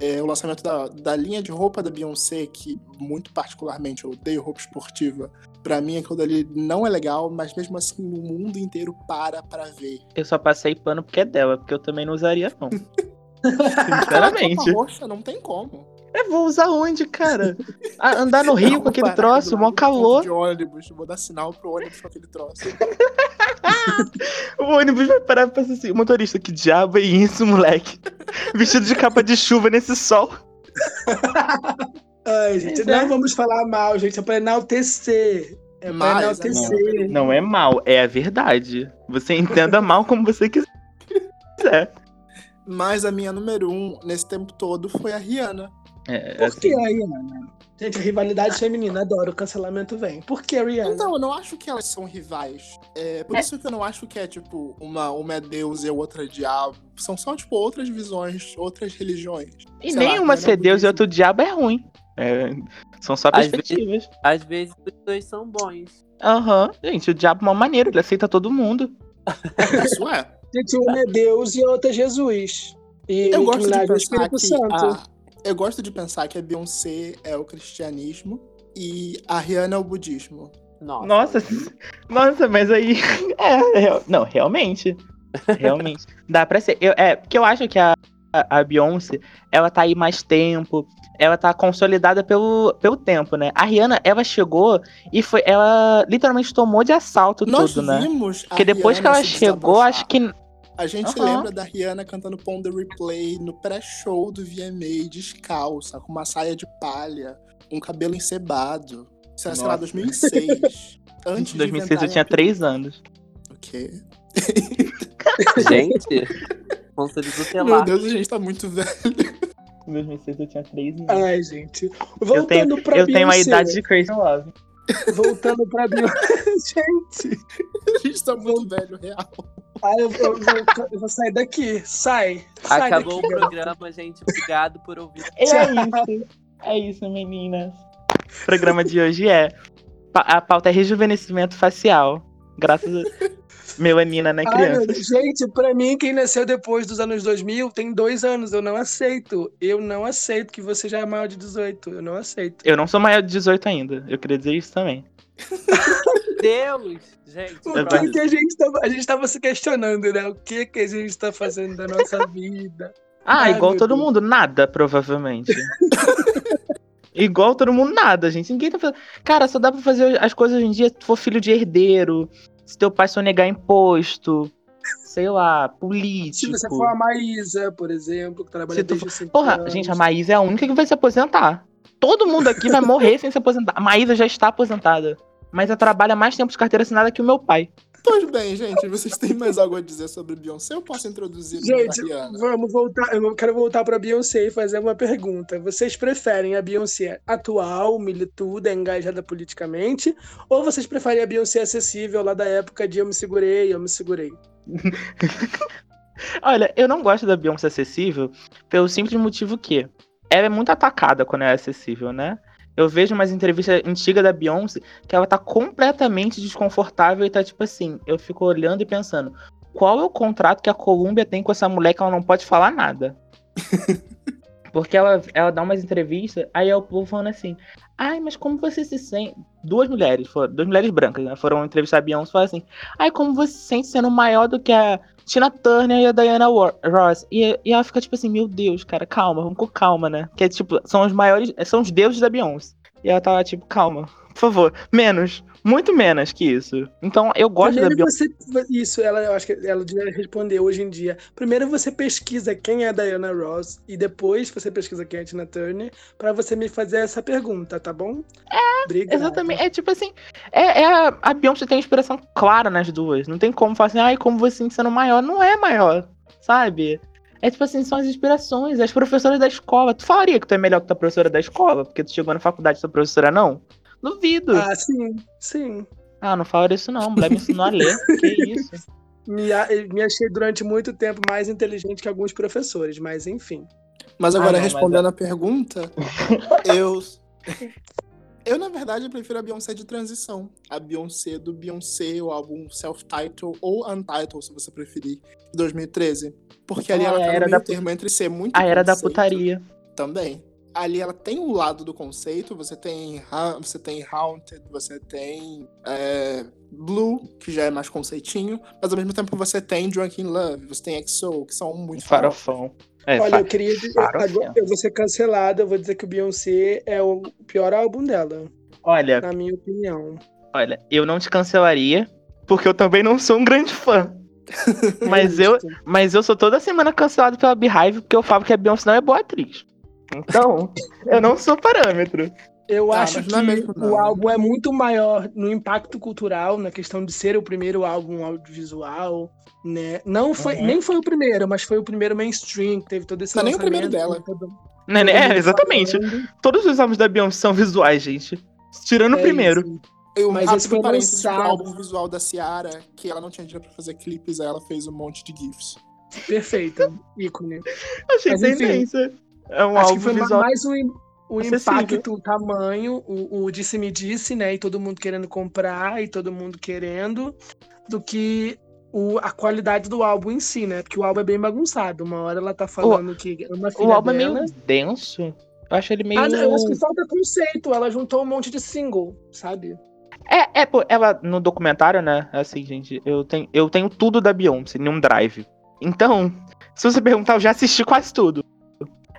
É, o lançamento da, da linha de roupa da Beyoncé, que muito particularmente eu odeio roupa esportiva, pra mim aquilo dali não é legal, mas mesmo assim o mundo inteiro para pra ver. Eu só passei pano porque é dela, porque eu também não usaria, não. Sinceramente. roupa roxa, não tem como. Eu vou usar onde, cara? Ah, andar no Rio com aquele troço, mó calor. De ônibus, vou dar sinal pro ônibus com aquele troço. O ônibus vai parar e pensar assim, o motorista, que diabo é isso, moleque? Vestido de capa de chuva nesse sol. Ai, gente, é. não vamos falar mal, gente. É pra enaltecer. É pra Mas, enaltecer. Não é mal, é a verdade. Você entenda mal como você quiser. Mas a minha número um nesse tempo todo foi a Rihanna. É, Por que assim, a Rihanna? Gente, a rivalidade feminina, adoro, o cancelamento vem. Por que a Rihanna? Então, eu não acho que elas são rivais. É por isso que eu não acho que é, tipo, uma, uma é Deus e a outra é diabo. São só, tipo, outras visões, outras religiões. E sei lá, nenhuma Rihanna ser é Deus e outro diabo é ruim. É, são só Às perspectivas. Às vezes os dois são bons. Aham. Gente, o diabo é uma maneira, ele aceita todo mundo. Isso é. Gente, uma é Deus e a outra é Jesus. E Eu gosto de é pensar Espírito que Santo. a, eu gosto de pensar que a Beyoncé é o cristianismo e a Rihanna é o budismo. Nossa. Nossa, nossa, mas aí. É, real- não, realmente. Realmente. Dá pra ser. Eu- é, porque eu acho que a, a, a Beyoncé, ela tá aí mais tempo. Ela tá consolidada pelo, pelo tempo, né? A Rihanna, ela chegou e foi. Ela literalmente tomou de assalto Nós tudo, né? vimos a Porque depois que Rihanna ela se chegou, acho que. A gente Aham. lembra da Rihanna cantando Pon the Replay no pré-show do VMA descalça, com uma saia de palha, um cabelo encebado. Isso era, sei lá, Nossa. 2006. Antes Em de 2006 eu tinha a 3 anos. O quê? Gente, conselho Meu tutelar. Deus, a gente tá muito velho. Em 2006 eu tinha 3 anos. Ai, gente. eu Voltando tenho, pra eu tenho a Beyoncé. idade de Crazy Love. Voltando pra Beyoncé. gente. A gente tá muito velho, real. Ai, eu, eu vou, eu vou sair daqui. Sai. Sai Acabou daqui. o programa, gente. Obrigado por ouvir. É isso. É isso, meninas. O programa de hoje é. A pauta é rejuvenescimento facial. Graças a. Melanina, né, Ai, meu criança? Deus. gente, pra mim, quem nasceu depois dos anos 2000 tem dois anos. Eu não aceito. Eu não aceito que você já é maior de 18. Eu não aceito. Eu não sou maior de 18 ainda. Eu queria dizer isso também. Deus! Gente, O que, que a gente tava, a gente tava se questionando, né? O que que a gente tá fazendo da nossa vida? Ah, Ai, igual todo Deus. mundo, nada, provavelmente. igual todo mundo, nada, gente. Ninguém tá fazendo. Cara, só dá pra fazer as coisas hoje em dia se tu for filho de herdeiro, se teu pai sonegar imposto, sei lá, Se político. você for a Maísa, por exemplo, que trabalha Se desde Porra, anos. gente, a Maísa é a única que vai se aposentar. Todo mundo aqui vai morrer sem se aposentar. A Maísa já está aposentada. Mas ela trabalha mais tempo de carteira assinada que o meu pai. Pois bem, gente, vocês têm mais algo a dizer sobre Beyoncé? Eu posso introduzir Gente, vamos voltar. Eu quero voltar pra Beyoncé e fazer uma pergunta. Vocês preferem a Beyoncé atual, milituda, engajada politicamente? Ou vocês preferem a Beyoncé acessível lá da época de Eu Me Segurei, Eu Me Segurei? Olha, eu não gosto da Beyoncé acessível pelo simples motivo que ela é muito atacada quando é acessível, né? Eu vejo umas entrevistas antigas da Beyoncé que ela tá completamente desconfortável e tá tipo assim, eu fico olhando e pensando, qual é o contrato que a Columbia tem com essa mulher que ela não pode falar nada? Porque ela, ela dá umas entrevistas, aí é o povo falando assim, ai, mas como você se sente? Duas mulheres, foram, duas mulheres brancas, né? Foram entrevistar a Beyoncé e falaram assim, ai, como você se sente sendo maior do que a Tina Turner e a Diana Ross. E, e ela fica tipo assim, meu Deus, cara, calma, vamos com calma, né? Que é tipo, são os maiores, são os deuses da Beyoncé. E ela tava tipo, calma, por favor, menos, muito menos que isso. Então eu gosto da Primeiro Beyoncé. você. Isso, ela, eu acho que ela devia responder hoje em dia. Primeiro você pesquisa quem é a Diana Ross e depois você pesquisa quem é a Tina Turner pra você me fazer essa pergunta, tá bom? É, Obrigada. Exatamente, é tipo assim, é, é a, a Beyoncé tem inspiração clara nas duas. Não tem como falar assim, ai, como você sendo maior. Não é maior, sabe? É tipo assim, são as inspirações, as professoras da escola. Tu falaria que tu é melhor que tua professora da escola, porque tu chegou na faculdade e tua professora não? Duvido. Ah, Ah, sim, sim. não fala isso não, mulher me ensinou a ler. que isso? Me, a- me achei durante muito tempo mais inteligente que alguns professores, mas enfim. Mas agora, Ah, não, mas respondendo a pergunta, eu. Eu, na verdade, prefiro a Beyoncé de transição. A Beyoncé do Beyoncé, o álbum self-title ou untitled, se você preferir, de 2013. Porque ali Ah, ela tá era no meio da termo entre ser muito A era da putaria. Também. Ali ela tem um lado do conceito, você tem, Ha- você tem Haunted, você tem é, Blue, que já é mais conceitinho, mas ao mesmo tempo você tem Drunk in Love, você tem XO, que são muito Farofão. É, Olha, eu queria dizer. Agora eu vou ser cancelado, eu vou dizer que o Beyoncé é o pior álbum dela, Olha, na minha opinião. olha, eu não te cancelaria, porque eu também não sou um grande fã. Mas É eu, mas eu sou toda semana cancelado pela Beehive porque eu falo que a Beyoncé não é boa atriz. Então, eu não sou parâmetro. Eu Ah, acho mas que é mesmo, o álbum é muito maior no impacto cultural, na questão de ser o primeiro álbum audiovisual, né? Não foi, Uhum. nem foi o primeiro, mas foi o primeiro mainstream, que teve todo esse Não é nem o primeiro dela. todo- Né, né? todo É, exatamente. falando. Todos os álbuns da Beyoncé são visuais, gente. Tirando o É primeiro. isso. Eu, Mas esse foi parênteses pro lançado. álbum visual da Ciara, que ela não tinha dinheiro pra fazer clipes, aí ela fez um monte de GIFs. Perfeito, ícone. Achei Mas, enfim, tendência. É um Acho álbum que foi visual. mais o, im- o acessível. impacto, o tamanho, o, o disse-me-disse, né? E todo mundo querendo comprar e todo mundo querendo, do que o, a qualidade do álbum em si, né? Porque o álbum é bem bagunçado. Uma hora ela tá falando que ama a filha O álbum é dela. meio denso. Eu acho ele meio. Ah, não, eu acho que falta conceito. Ela juntou um monte de single, sabe? É, é, pô, ela no documentário, né? Assim, gente, eu tenho, eu tenho tudo da Beyoncé em um drive. Então, se você perguntar, eu já assisti quase tudo.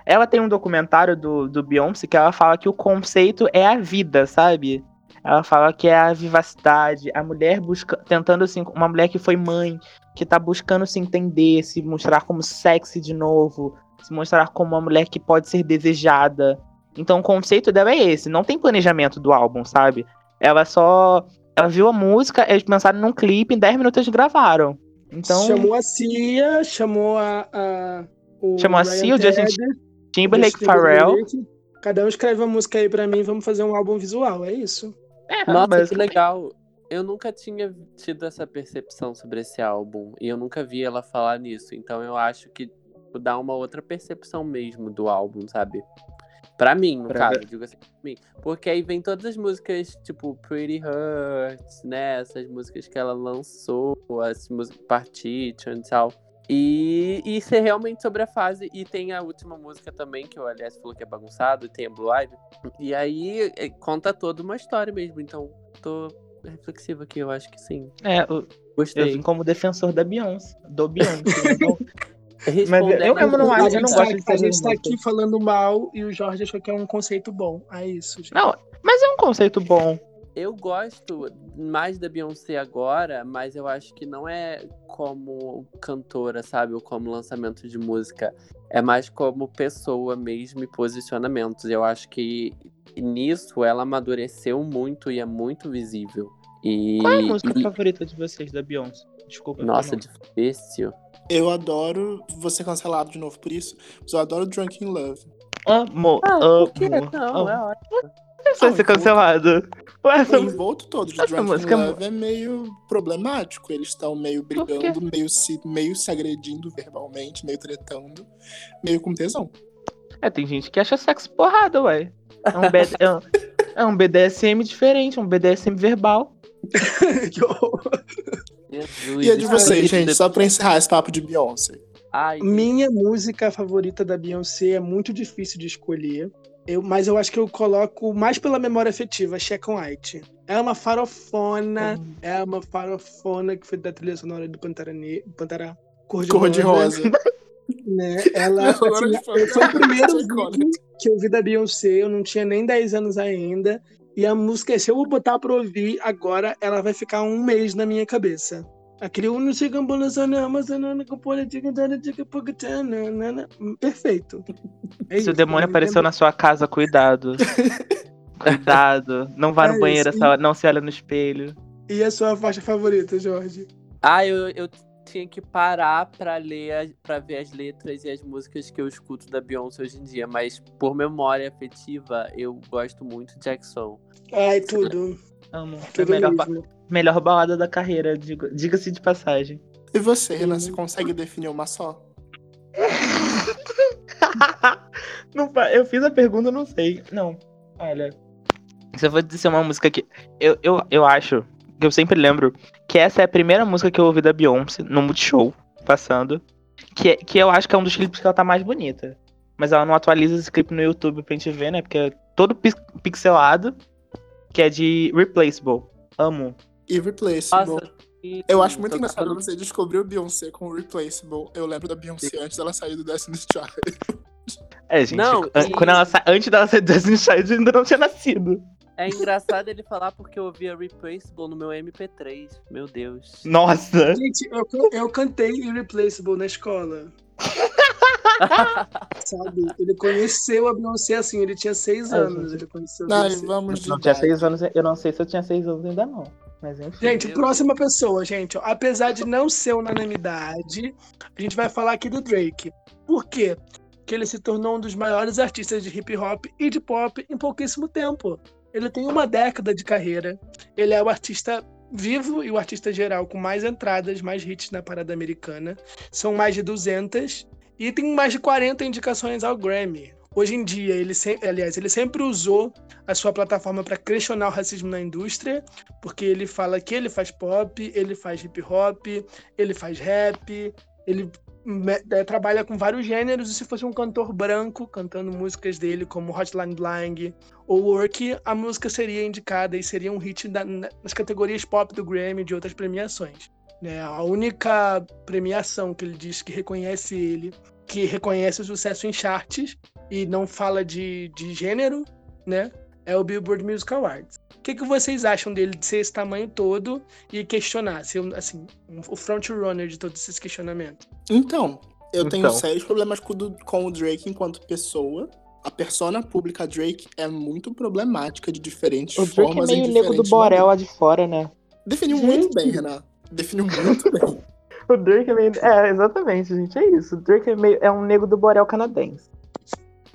Ela tem um documentário do, do Beyoncé que ela fala que o conceito é a vida, sabe? Ela fala que é a vivacidade, a mulher busca, tentando assim, uma mulher que foi mãe, que tá buscando se entender, se mostrar como sexy de novo, se mostrar como uma mulher que pode ser desejada. Então o conceito dela é esse, não tem planejamento do álbum, sabe? Ela só. Ela viu a música, eles pensaram num clipe, em 10 minutos eles gravaram. Então, Chamou a Cia, chamou a. a o Chamou a Ryan Cia, o Justin Timberlake, Pharrell. Cada um escreve uma música aí pra mim, vamos fazer um álbum visual, é isso. É, Nossa, que basicamente. legal. Eu nunca tinha tido essa percepção sobre esse álbum. E eu nunca vi ela falar nisso. Então eu acho que dá uma outra percepção mesmo do álbum, sabe? Pra mim, no Pra caso, ver- digo assim, pra mim. Porque aí vem todas as músicas, tipo, Pretty Hurts, né? Essas músicas que ela lançou, as músicas Partition e tal. E, e ser realmente sobre a fase. E tem a última música também, que o aliás falou que é bagunçado, e tem a Blue Ivy. E aí é, conta toda uma história mesmo. Então, tô reflexivo aqui, eu acho que sim. É, eu, eu Gostei. vim como defensor da Beyoncé. Do Beyoncé. Então, Respondendo- eu mesmo não acho, eu não tá- gosto de A gente tá aqui falando mal e o Jorge achou que é um conceito bom. É isso, gente. não, mas é um conceito bom. Eu gosto mais da Beyoncé agora, mas eu acho que não é como cantora, sabe? Ou como lançamento de música. É mais como pessoa mesmo e posicionamentos. Eu acho que nisso ela amadureceu muito e é muito visível. E, Qual é a música e- favorita de vocês da Beyoncé? Desculpa. Nossa, difícil. Eu adoro, vou ser cancelado de novo por isso, mas eu adoro Drunk in Love. Amo, Ah, amo. por quê? Não, amo. é ótimo. Você vai Ah, ser cancelado. Ué, O envolto todo de Drunk música é Love é meio problemático. Eles estão meio brigando, meio se, meio se agredindo verbalmente, meio tretando, meio com tesão. É, tem gente que acha sexo porrada, ué. É um, B- é um- é um BDSM diferente, um BDSM verbal. Que horror. Jesus, E a de isso vocês, é- gente, só pra encerrar esse papo de Beyoncé. Ai, Minha música favorita da Beyoncé é muito difícil de escolher. Eu, mas eu acho que eu coloco mais pela memória afetiva, Check on White. É uma farofona, é uma farofona que foi da trilha sonora do Pantera, ne Pantera Cor de Cor de rosa. Né? Ela, assim, que foi- o primeiro vídeo icônico. que eu vi da Beyoncé, eu não tinha nem 10 anos ainda. E a música, se eu botar pra ouvir agora, ela vai ficar um mês na minha cabeça. Aquele Perfeito. É Se o demônio apareceu na sua casa, cuidado. cuidado. Não vá É no banheiro, isso. essa- não se olha no espelho. E a sua faixa favorita, Jorge? Ah, eu, eu tinha que parar pra ler, a- pra ver as letras e as músicas que eu escuto da Beyoncé hoje em dia, mas por memória afetiva, eu gosto muito de Jackson. Ai, tudo. Amo. É a Tudo melhor, ba- mesmo. Melhor balada da carreira, diga-se de passagem. E você, Renan, você consegue definir uma só? Não eu fiz a pergunta, não sei. Não, olha. Se eu for dizer uma música que. Eu, eu, eu acho que eu sempre lembro que essa é a primeira música que eu ouvi da Beyoncé no Multishow, passando. Que, é- que eu acho que é um dos clipes que ela tá mais bonita. Mas ela não atualiza esse clipe no YouTube pra gente ver, né? Porque é todo pix- pixelado. Que é de Replaceable. Amo. Irreplaceable. Nossa, Eu acho muito engraçado você descobrir o Beyoncé com o Replaceable. Eu lembro da Beyoncé antes dela sair do Destiny's Child. É, gente. Não, an- e- quando ela sa... Antes dela ser Destiny Child, eu ainda não tinha nascido. É engraçado ele falar porque eu ouvia Replaceable no meu MP3. Meu Deus. Nossa! Gente, eu, eu cantei Irreplaceable na escola. Sabe? Ele conheceu a Beyoncé assim, ele tinha seis Ah, anos. Ele conheceu a Não, Beyoncé. vamos de Não tinha seis anos, eu não sei se eu tinha seis anos ainda não. Mas enfim. Gente, próxima pessoa, gente. ó, Apesar de não ser unanimidade, a gente vai falar aqui do Drake. Por quê? Porque ele se tornou um dos maiores artistas de hip hop e de pop em pouquíssimo tempo. Ele tem uma década de carreira. Ele é o artista vivo e o artista geral com mais entradas, mais hits na parada americana. São mais de 200 e tem mais de 40 indicações ao Grammy. Hoje em dia, ele aliás, ele sempre usou a sua plataforma para questionar o racismo na indústria, porque ele fala que ele faz pop, ele faz hip hop, ele faz rap, ele eh, trabalha com vários gêneros, e se fosse um cantor branco cantando músicas dele, como Hotline Bling ou Work, a música seria indicada e seria um hit da- na- nas categorias pop do Grammy e de outras premiações. né? A única premiação que ele diz que reconhece ele, que reconhece o sucesso em charts e não fala de, de gênero, né? É o Billboard Music Awards. O que, que vocês acham dele de ser esse tamanho todo e questionar, ser um, assim, um- o frontrunner de todos esses questionamentos? Então, eu tenho Então. sérios problemas com, o do- com o Drake enquanto pessoa. A persona pública Drake é muito problemática de diferentes O Drake é formas em meio nego do Borel lá de fora, né? Definiu Gente. muito bem, Renan. Definiu muito bem. O Drake é meio. É, exatamente, gente. É isso. O Drake é, meio... é um nego do Borel canadense.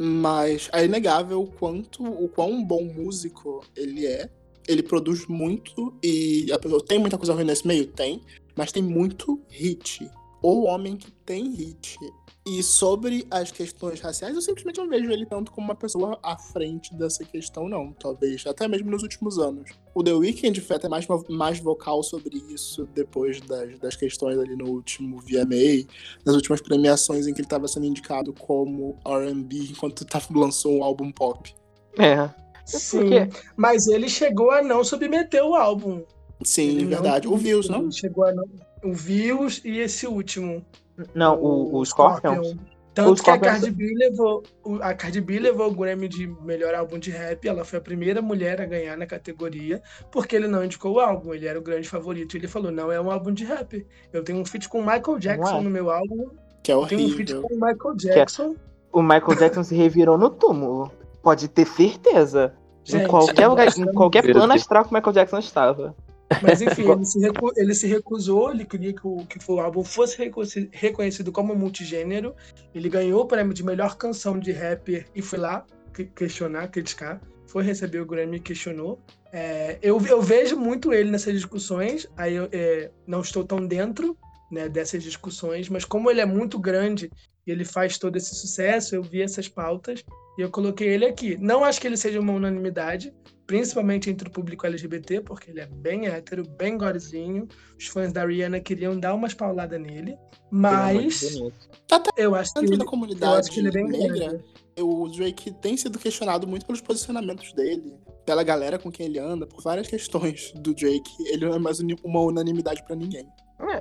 Mas é inegável o quanto o quão bom músico ele é. Ele produz muito e a pessoa tem muita coisa ruim nesse meio? Tem. Mas tem muito hit. O homem que tem hit. E sobre as questões raciais, eu simplesmente não vejo ele tanto como uma pessoa à frente dessa questão, não. Talvez, até mesmo nos últimos anos. O The Weeknd foi até mais, mais vocal sobre isso depois das, das questões ali no último VMA, nas últimas premiações em que ele estava sendo indicado como R&B enquanto lançou um álbum pop. É. Sim, porque- mas ele chegou a não submeter o álbum. Sim, Ele não- verdade. O Views, não? Ele chegou a não... O Views e esse último. Não, o, o Scorpions. Tanto O que a Cardi B levou. o- A Cardi B levou o Grammy de melhor álbum de rap. Ela foi a primeira mulher a ganhar na categoria, porque ele não indicou o álbum. Ele era o grande favorito. Ele falou: não é um álbum de rap. Eu tenho um feat com o Michael Jackson é. no meu álbum. Que é Eu tenho um feat horrível. com o Michael Jackson. O Michael Jackson se revirou no túmulo. Pode ter certeza. Gente, em qualquer lugar, em qualquer plano astral que o Michael Jackson estava. Mas enfim, ele se, ele se recusou, ele queria que o, que o álbum fosse reco- reconhecido como multigênero. Ele ganhou o prêmio de melhor canção de rapper e foi lá que- questionar, criticar. Foi receber o Grammy e questionou. É, eu, eu vejo muito ele nessas discussões, aí eu é, não estou tão dentro né, dessas discussões, mas como ele é muito grande e ele faz todo esse sucesso, eu vi essas pautas e eu coloquei ele aqui. Não acho que ele seja uma unanimidade, principalmente entre o público LGBT, porque ele é bem hétero, bem gorezinho. Os fãs da Rihanna queriam dar umas pauladas nele, mas Ele é muito bonito. eu acho que Dentro ele, da eu comunidade acho que ele é bem negra, grande. o Drake tem sido questionado muito pelos posicionamentos dele, pela galera com quem ele anda, por várias questões do Drake. Ele não é mais uma unanimidade pra ninguém.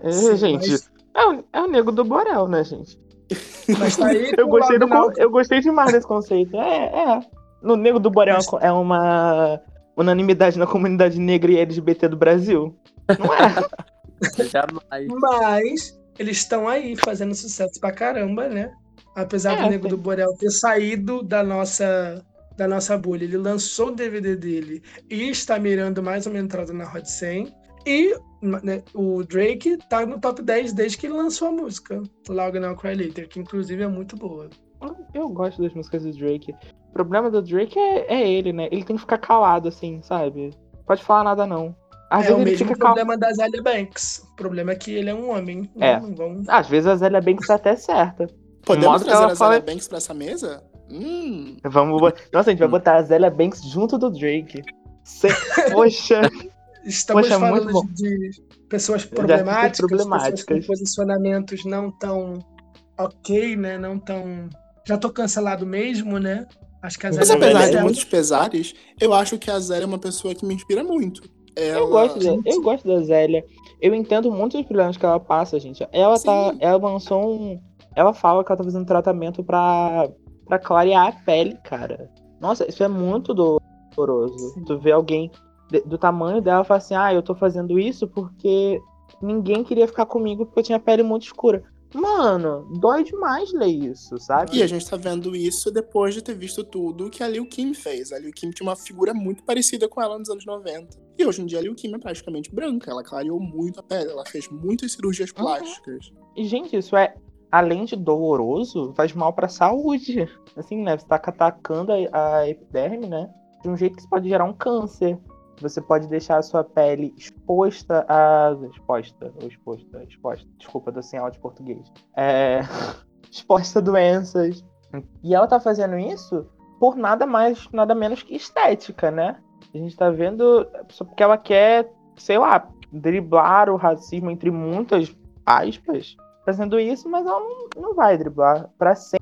É, Sim, gente, mas- é, o, é o nego do Borel, né, gente? Mas tá aí Eu gostei, do, eu gostei demais desse conceito. É, é. No nego do Borel Mas- é uma unanimidade na comunidade negra e LGBT do Brasil. Não é? Jamais. Mas eles estão aí fazendo sucesso pra caramba, né? Apesar É, do Nego do Borel ter saído da nossa, da nossa bolha, ele lançou o DVD dele e está mirando mais uma entrada na Hot 100. E né, o Drake tá no top 10 desde que ele lançou a música, Loud Now Cry Later, que inclusive é muito boa. Eu gosto das músicas do Drake. O problema do Drake é, é ele, né? Ele tem que ficar calado, assim, sabe? Pode falar nada, não. Às é o mesmo problema da Zalia Banks. O problema é que ele é um homem. É. Não vão... Às vezes a Zélia Banks tá até certa. Podemos trazer a fala- Zélia Banks pra essa mesa? Hum. Vamos. Nossa, a gente vai botar a Zélia Banks junto do Drake. Poxa, Estamos Poxa, muito falando bom. de pessoas problemáticas, problemáticas. pessoas com posicionamentos não tão ok, né? Não tão. Já tô cancelado mesmo, né? Acho que a Mas Zélia é apesar de muitos pesares, eu acho que a Zélia é uma pessoa que me inspira muito. Ela... eu gosto, da, eu gosto da Zélia. Eu entendo muito os problemas que ela passa, gente. Ela tá. Sim. Ela lançou um. Ela fala que ela tá fazendo tratamento pra, pra clarear a pele, cara. Nossa, isso é muito doloroso. Sim. Tu vê alguém de- do tamanho dela fala assim, ah, eu tô fazendo isso porque ninguém queria ficar comigo porque eu tinha pele muito escura. Mano, dói demais ler isso, sabe? E a gente tá vendo isso depois de ter visto tudo que a Liu Kim fez. A Liu Kim tinha uma figura muito parecida com ela nos anos 90. E hoje em dia a Liu Kim é praticamente branca. Ela clareou muito a pele, ela fez muitas cirurgias Uhum. plásticas. E, gente, isso é, além de doloroso, faz mal pra saúde. Assim, né? Você tá atacando a, a epiderme, né? De um jeito que isso pode gerar um câncer. Você pode deixar a sua pele exposta a. Exposta, ou exposta, exposta. Desculpa, tô sem aula de português. É. exposta a doenças. E ela tá fazendo isso por nada mais, nada menos que estética, né? A gente tá vendo só porque ela quer, sei lá, driblar o racismo entre muitas aspas, fazendo isso, mas ela não, não vai driblar pra sempre.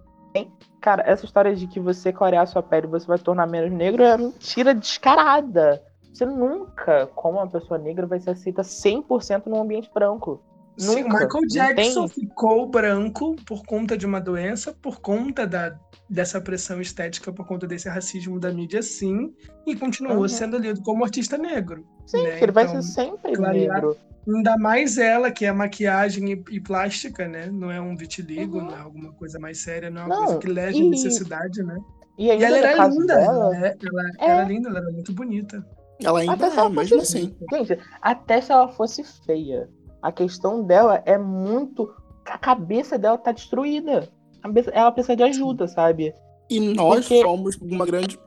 Cara, essa história de que você clarear sua pele você vai tornar menos negro é mentira descarada. Você nunca, como uma pessoa negra, vai ser aceita 100% num ambiente branco. Sim, Nunca. Michael Jackson ficou branco por conta de uma doença, por conta da, dessa pressão estética, por conta desse racismo da mídia, sim, e continuou Uhum. sendo lido como artista negro. Sim, né? ele vai Então, ser sempre clarear- negro. Ainda mais ela, que é maquiagem e, e plástica, né? Não é um vitiligo, Uhum. não é alguma coisa mais séria, não é uma Não, coisa que leve e- necessidade, né? E E ela era linda, dela, né? Ela É. era linda, ela era muito bonita. Ela ainda Até é, mesmo assim. Gente, até se ela fosse feia, a questão dela é muito. A cabeça dela tá destruída. Ela precisa de ajuda, sabe? E nós Porque- fomos uma grande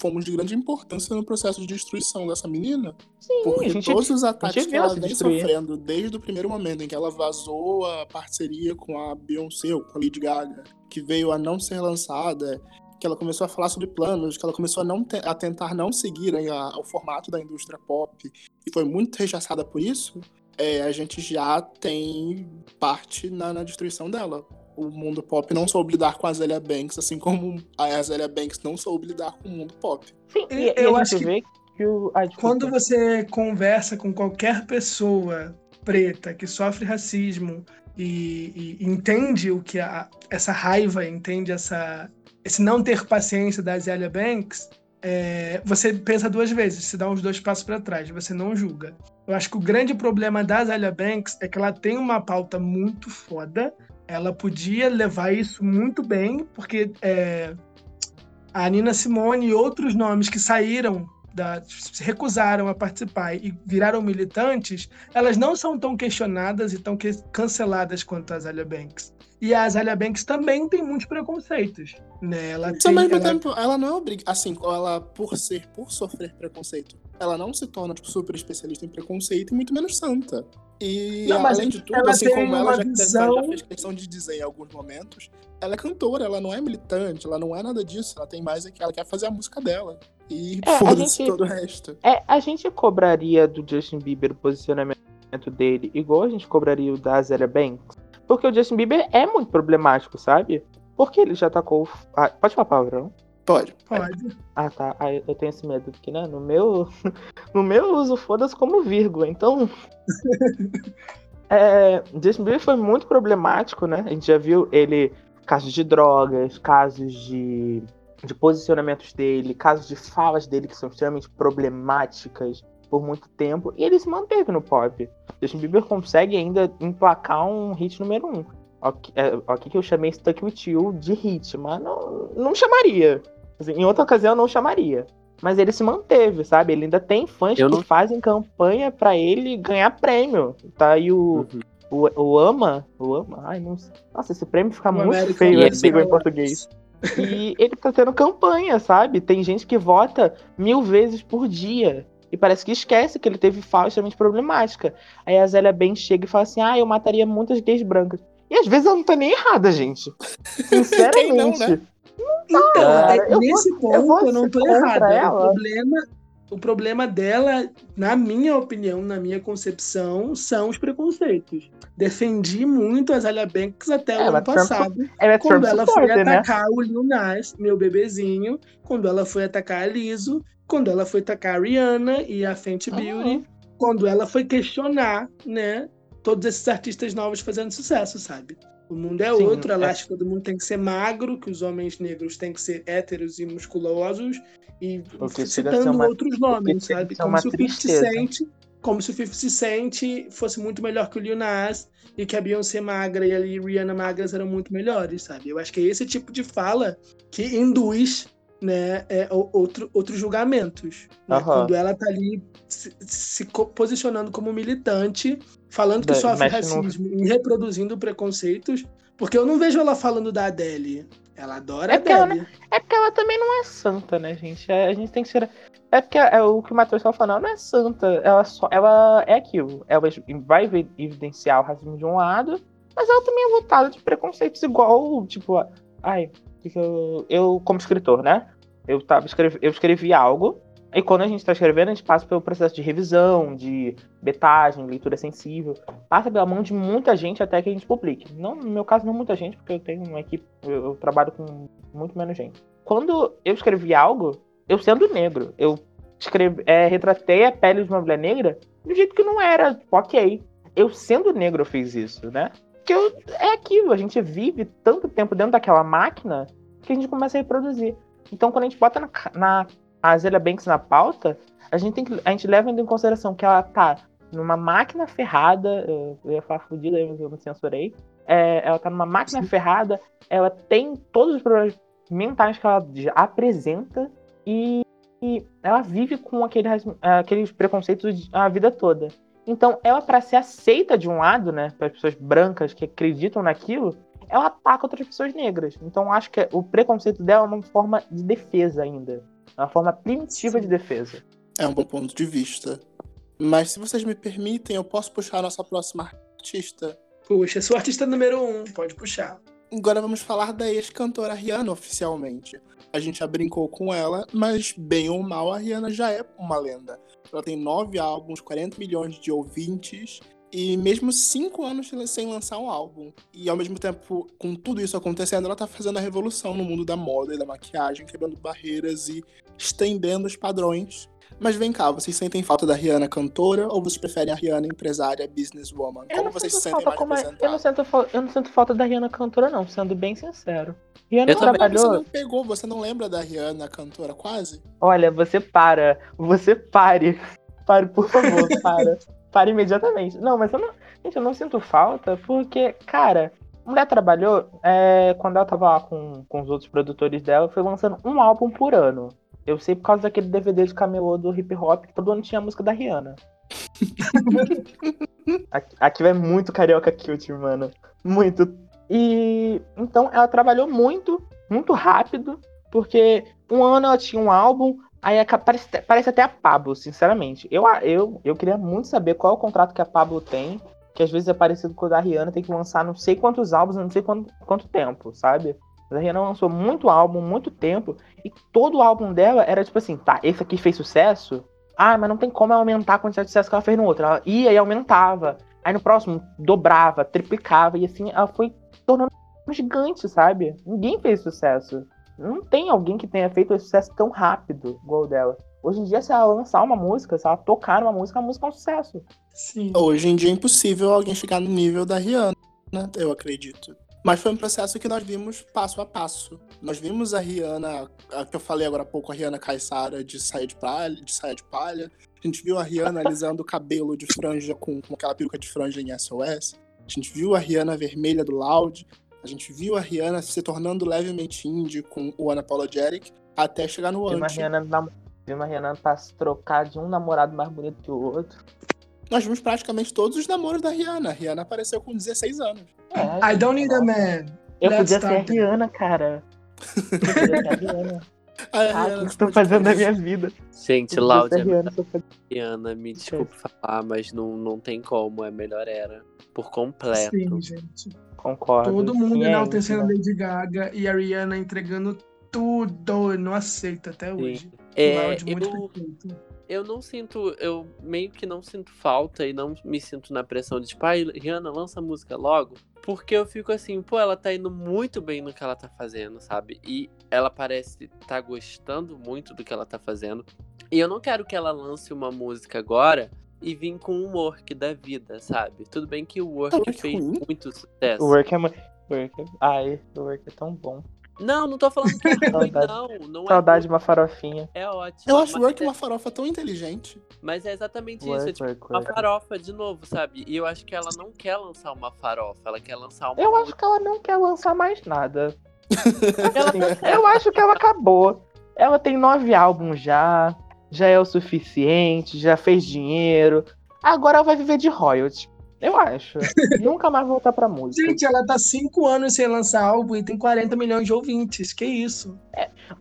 fomos de grande importância no processo de destruição dessa menina. Sim, Porque gente. todos os ataques que ela vem sofrendo desde o primeiro momento em que ela vazou a parceria com a Beyoncé, ou com a Lady Gaga, que veio a não ser lançada, que ela começou a falar sobre planos, que ela começou a, não te- a tentar não seguir a- o formato da indústria pop, e foi muito rechaçada por isso, é, a gente já tem parte na, na destruição dela. O mundo pop não soube lidar com a Zélia Banks, assim como a Zélia Banks não soube lidar com o mundo pop. Sim, e, e Eu a acho que que o. Ah. Quando você conversa com qualquer pessoa preta que sofre racismo e, e entende o que a, essa raiva, entende essa, esse não ter paciência da Zélia Banks, é, você pensa duas vezes, se dá uns dois passos para trás, você não julga. Eu acho que o grande problema da Zélia Banks é que ela tem uma pauta muito foda, ela podia levar isso muito bem, porque é, a Nina Simone e outros nomes que saíram da, se recusaram a participar e viraram militantes, elas não são tão questionadas e tão que- canceladas quanto a Azalia Banks. E a Azalia Banks também tem muitos preconceitos. Né? Ela Mas ao mesmo ela- tempo, ela não é obrigada. Assim, ela, por ser, por sofrer preconceito, ela não se torna tipo, super especialista em preconceito e muito menos santa. E Não, além de tudo, assim como ela já, visão- já fez questão de dizer em alguns momentos, ela é cantora, ela não é militante, ela não é nada disso. Ela tem mais é que ela quer fazer a música dela. E É, foda-se todo o resto. É, a gente cobraria do Justin Bieber o posicionamento dele igual a gente cobraria o da Azealia Banks. Porque o Justin Bieber é muito problemático, sabe? Porque ele já atacou. Ah, pode falar palavrão? Pode. Pode. Ah, tá. Ah, eu tenho esse medo, porque, né, no meu. No meu eu uso foda-se como vírgula, então. é, Justin Bieber foi muito problemático, né? A gente já viu ele. Casos de drogas, casos de, de posicionamentos dele, casos de falas dele que são extremamente problemáticas por muito tempo. E ele se manteve no pop. Justin Bieber consegue ainda emplacar um hit número um. Ok, é, que eu chamei Stuck With You de hit, mas não, não chamaria. Assim, em outra ocasião, eu não chamaria. Mas ele se manteve, sabe? Ele ainda tem fãs Eu que não- fazem campanha pra ele ganhar prêmio. Tá aí o, Uhum. o, o Ama. O Ama. Ai, não sei. Nossa, esse prêmio fica O muito American feio Idol. esse em português. E ele tá tendo campanha, sabe? Tem gente que vota mil vezes por dia. E parece que esquece que ele teve fala extremamente problemática. Aí a Zélia Ben chega e fala assim: Ah, eu mataria muitas gays brancas. E às vezes ela não tá nem errada, gente. Sinceramente. Quem não, né? Então, Cara, é- eu nesse vou- eu vou ponto eu, não tô errada. ela. O problema, O problema dela, na minha opinião, na minha concepção, são os preconceitos. Defendi muito a Zalia Banks até o Ela ano Trump- passado, Ela é quando Trump ela foi né? atacar o Lil Nas, meu bebezinho, quando ela foi atacar a Liso, quando ela foi atacar a Rihanna e a Fenty Beauty, quando ela foi questionar, né, todos esses artistas novos fazendo sucesso, sabe? O mundo é Sim, outro, ela é. acha que todo mundo tem que ser magro, que os homens negros têm que ser héteros e musculosos, e Porque citando uma- outros nomes, sabe? Como se o 50 tristeza. Cent, como se o 50 Cent fosse muito melhor que o Lil Nas e que a Beyoncé magra e a Rihanna magras eram muito melhores, sabe? Eu acho que é esse tipo de fala que induz né, é, outro, outros julgamentos. né? Aham. Quando ela tá ali se, se posicionando como militante, falando que Da- sofre mexe no- racismo e reproduzindo preconceitos, porque eu não vejo ela falando da Adele. Ela adora É a porque ela. É porque ela também não é santa, né, gente? É, a gente tem que tirar. É porque é o que o Matheus estava falando, ela não é santa. Ela, só, ela é aquilo. Ela vai evi- evidenciar o racismo de um lado, mas ela também é voltada de preconceitos igual, tipo, ai, eu, eu como escritor, né? Eu, tava escrevi, eu escrevi algo, e quando a gente está escrevendo, a gente passa pelo processo de revisão, de betagem, leitura sensível. Passa pela mão de muita gente até que a gente publique. Não, no meu caso, não muita gente, porque eu tenho uma equipe, eu, trabalho com muito menos gente. Quando eu escrevi algo, eu sendo negro, eu escrevi, é, retratei a pele de uma mulher negra do jeito que não era, tipo, ok. Eu sendo negro eu fiz isso, né? Que eu, é aquilo, a gente vive tanto tempo dentro daquela máquina que a gente começa a reproduzir. Então quando a gente bota na, na a Zélia Banks na pauta, a gente, tem que, a gente leva em consideração que ela tá numa máquina ferrada, eu, eu ia falar fodida, mas eu me censurei. É, ela tá numa máquina ferrada, ela tem todos os problemas mentais que ela apresenta e, e ela vive com aquele, aqueles preconceitos a vida toda. Então, ela, para ser aceita de um lado, né, para as pessoas brancas que acreditam naquilo, ela ataca outras pessoas negras. Então, acho que o preconceito dela é uma forma de defesa ainda. É uma forma primitiva de defesa. É um bom ponto de vista. Mas se vocês me permitem, eu posso puxar a nossa próxima artista. Puxa, sua artista número um, pode puxar. Agora vamos falar da ex-cantora Rihanna oficialmente. A gente já brincou com ela, mas bem ou mal, a Rihanna já é uma lenda. Ela tem nove álbuns, 40 milhões de ouvintes e mesmo cinco anos sem lançar um álbum. E ao mesmo tempo, com tudo isso acontecendo, ela tá fazendo a revolução no mundo da moda e da maquiagem, quebrando barreiras e estendendo os padrões. Mas vem cá, vocês sentem falta da Rihanna cantora ou vocês preferem a Rihanna empresária, businesswoman? Eu Como vocês se sentem falta mais como é- eu, não sinto, eu não sinto falta da Rihanna cantora, não, sendo bem sincero. Rihanna Eu também. Você trabalhou. não pegou, você não lembra da Rihanna cantora quase? Olha, você para. Você pare. Pare, por favor, para. Pare imediatamente. Não, mas eu não. Gente, eu não sinto falta, porque, cara, a mulher trabalhou. é, quando ela tava lá com, com os outros produtores dela, foi lançando um álbum por ano. Eu sei por causa daquele DVD de camelô do hip hop que todo ano tinha a música da Rihanna. Aqui- Aquilo é muito carioca cute, mano. Muito. E então ela trabalhou muito, muito rápido, porque um ano ela tinha um álbum, aí aca- parece, parece até a Pablo, sinceramente. Eu, eu, eu queria muito saber qual é o contrato que a Pablo tem, que às vezes é parecido com o da Rihanna, tem que lançar não sei quantos álbuns, não sei quanto, quanto tempo, sabe? Mas a Rihanna lançou muito álbum, muito tempo, e todo álbum dela era tipo assim, tá, esse aqui fez sucesso, ah, mas não tem como aumentar a quantidade de sucesso que ela fez no outro. Ela ia e aumentava. Aí no próximo dobrava, triplicava, e assim ela foi tornando um gigante, sabe? Ninguém fez sucesso. Não tem alguém que tenha feito esse sucesso tão rápido igual o dela. Hoje em dia, se ela lançar uma música, se ela tocar uma música, a música é um sucesso. Sim. Hoje em dia é impossível alguém chegar no nível da Rihanna, eu acredito. Mas foi um processo que nós vimos passo a passo. Nós vimos a Rihanna, a que eu falei agora há pouco, a Rihanna Caissara de saia de palha, de saia de palha. A gente viu a Rihanna alisando o cabelo de franja com, com aquela peruca de franja em SOS. A gente viu a Rihanna vermelha do Loud. A gente viu a Rihanna se tornando levemente indie com o Unapologetic até chegar no anti. Rihanna, nam- vi uma Rihanna pra se trocar de um namorado mais bonito que o outro. Nós vimos praticamente todos os namoros da Rihanna. A Rihanna apareceu com 16 anos. É, I don't need a man. eu Let's podia ser a. Rihanna, cara. Eu podia ser a Rihanna. A Ah, Rihanna o que estou fazendo fora. minha vida? Gente, Eu podia ser a Láudia, Rihanna, Mariana, me desculpe falar, mas não, não tem como, é melhor era. Por completo. Sim, gente. Concordo. Todo mundo Sim, é enaltecendo isso, né? Lady Gaga e a Rihanna entregando tudo. Eu não aceito até hoje. É, eu, eu não sinto, eu meio que não sinto falta e não me sinto na pressão de tipo, ai, Rihanna, lança a música logo. Porque eu fico assim, pô, ela tá indo muito bem no que ela tá fazendo, sabe? E ela parece tá gostando muito do que ela tá fazendo. E eu não quero que ela lance uma música agora e vim com um work da vida, sabe? Tudo bem que o work Work fez ruim? muito sucesso. O work é. mu- Work é... Ai, o work é tão bom. Não, não tô falando que é ruim, Saudade. não. Não Saudade de é uma farofinha. é ótimo. Eu acho o Work é- uma farofa tão inteligente. Mas é exatamente isso, é Work, tipo work, uma work. farofa de novo, sabe? E eu acho que ela não quer lançar uma farofa, ela quer lançar uma Eu acho que ela não quer lançar mais nada. Ela- Assim, eu acho que ela acabou. Ela tem nove álbuns já, já é o suficiente, já fez dinheiro. Agora ela vai viver de royalties. Eu acho. Nunca mais voltar pra música. Gente, ela tá cinco anos sem lançar álbum e tem 40 milhões de ouvintes. Que isso?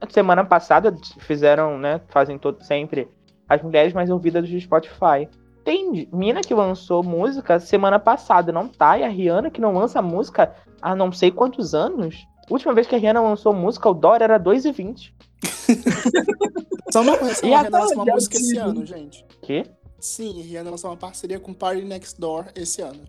Semana passada fizeram, né? Fazem todo sempre as mulheres mais ouvidas do Spotify. Tem mina que lançou música semana passada, não tá? E a Rihanna que não lança música há não sei quantos anos. Última vez que a Rihanna lançou música, o dólar era 2,20. Só uma E a Rihanna lançou uma música esse ano, gente. Quê? Sim, a Rihanna lançou uma parceria com Party Next Door esse ano.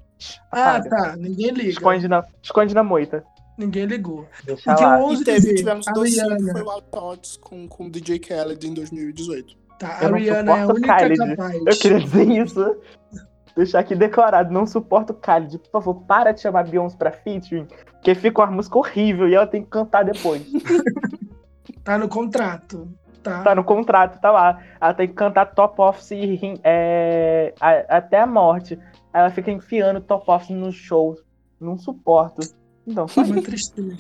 Ah, Apaga. tá. Ninguém liga. Esconde na, esconde na moita. Ninguém ligou. Deixa eu lá. E teve, dizer, tivemos a dois Rihanna, foi o Out com, com o DJ Khaled em 2018. tá, Eu a não Rihanna é a suporto única Kylie. capaz. Eu queria dizer isso. Deixar aqui declarado, não suporto Khalid. Por favor, para de chamar Beyoncé pra featuring, porque fica uma música horrível e ela tem que cantar depois. Tá no contrato. Tá. Tá no contrato, tá lá. Ela tem que cantar Top Office é, a- até a morte. Ela fica enfiando Top Office nos shows. Não suporto. Então, só Uma tristeza.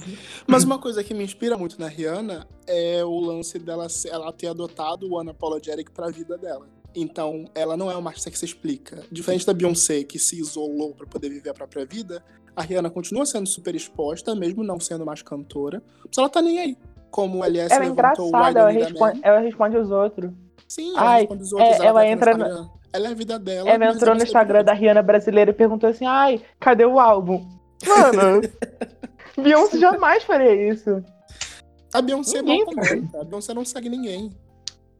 Mas uma coisa que me inspira muito na Rihanna é o lance dela ela ter adotado o Unapologetic pra vida dela. Então, ela não é uma artista que se explica. Diferente da Beyoncé, que se isolou pra poder viver a própria vida, a Rihanna continua sendo super exposta, mesmo não sendo mais cantora. Mas ela tá nem aí. Como o LS Ela é levantou engraçada, ela responde, ela responde os outros. Sim, ela Ai, responde os outros. é, ela vai entra no. Ela é a vida dela. Ela entrou no é Instagram da Rihanna brasileira e perguntou assim: ai, cadê o álbum? Mano, Beyoncé jamais faria isso. A Beyoncé Ninguém não comenta. A Beyoncé não segue ninguém.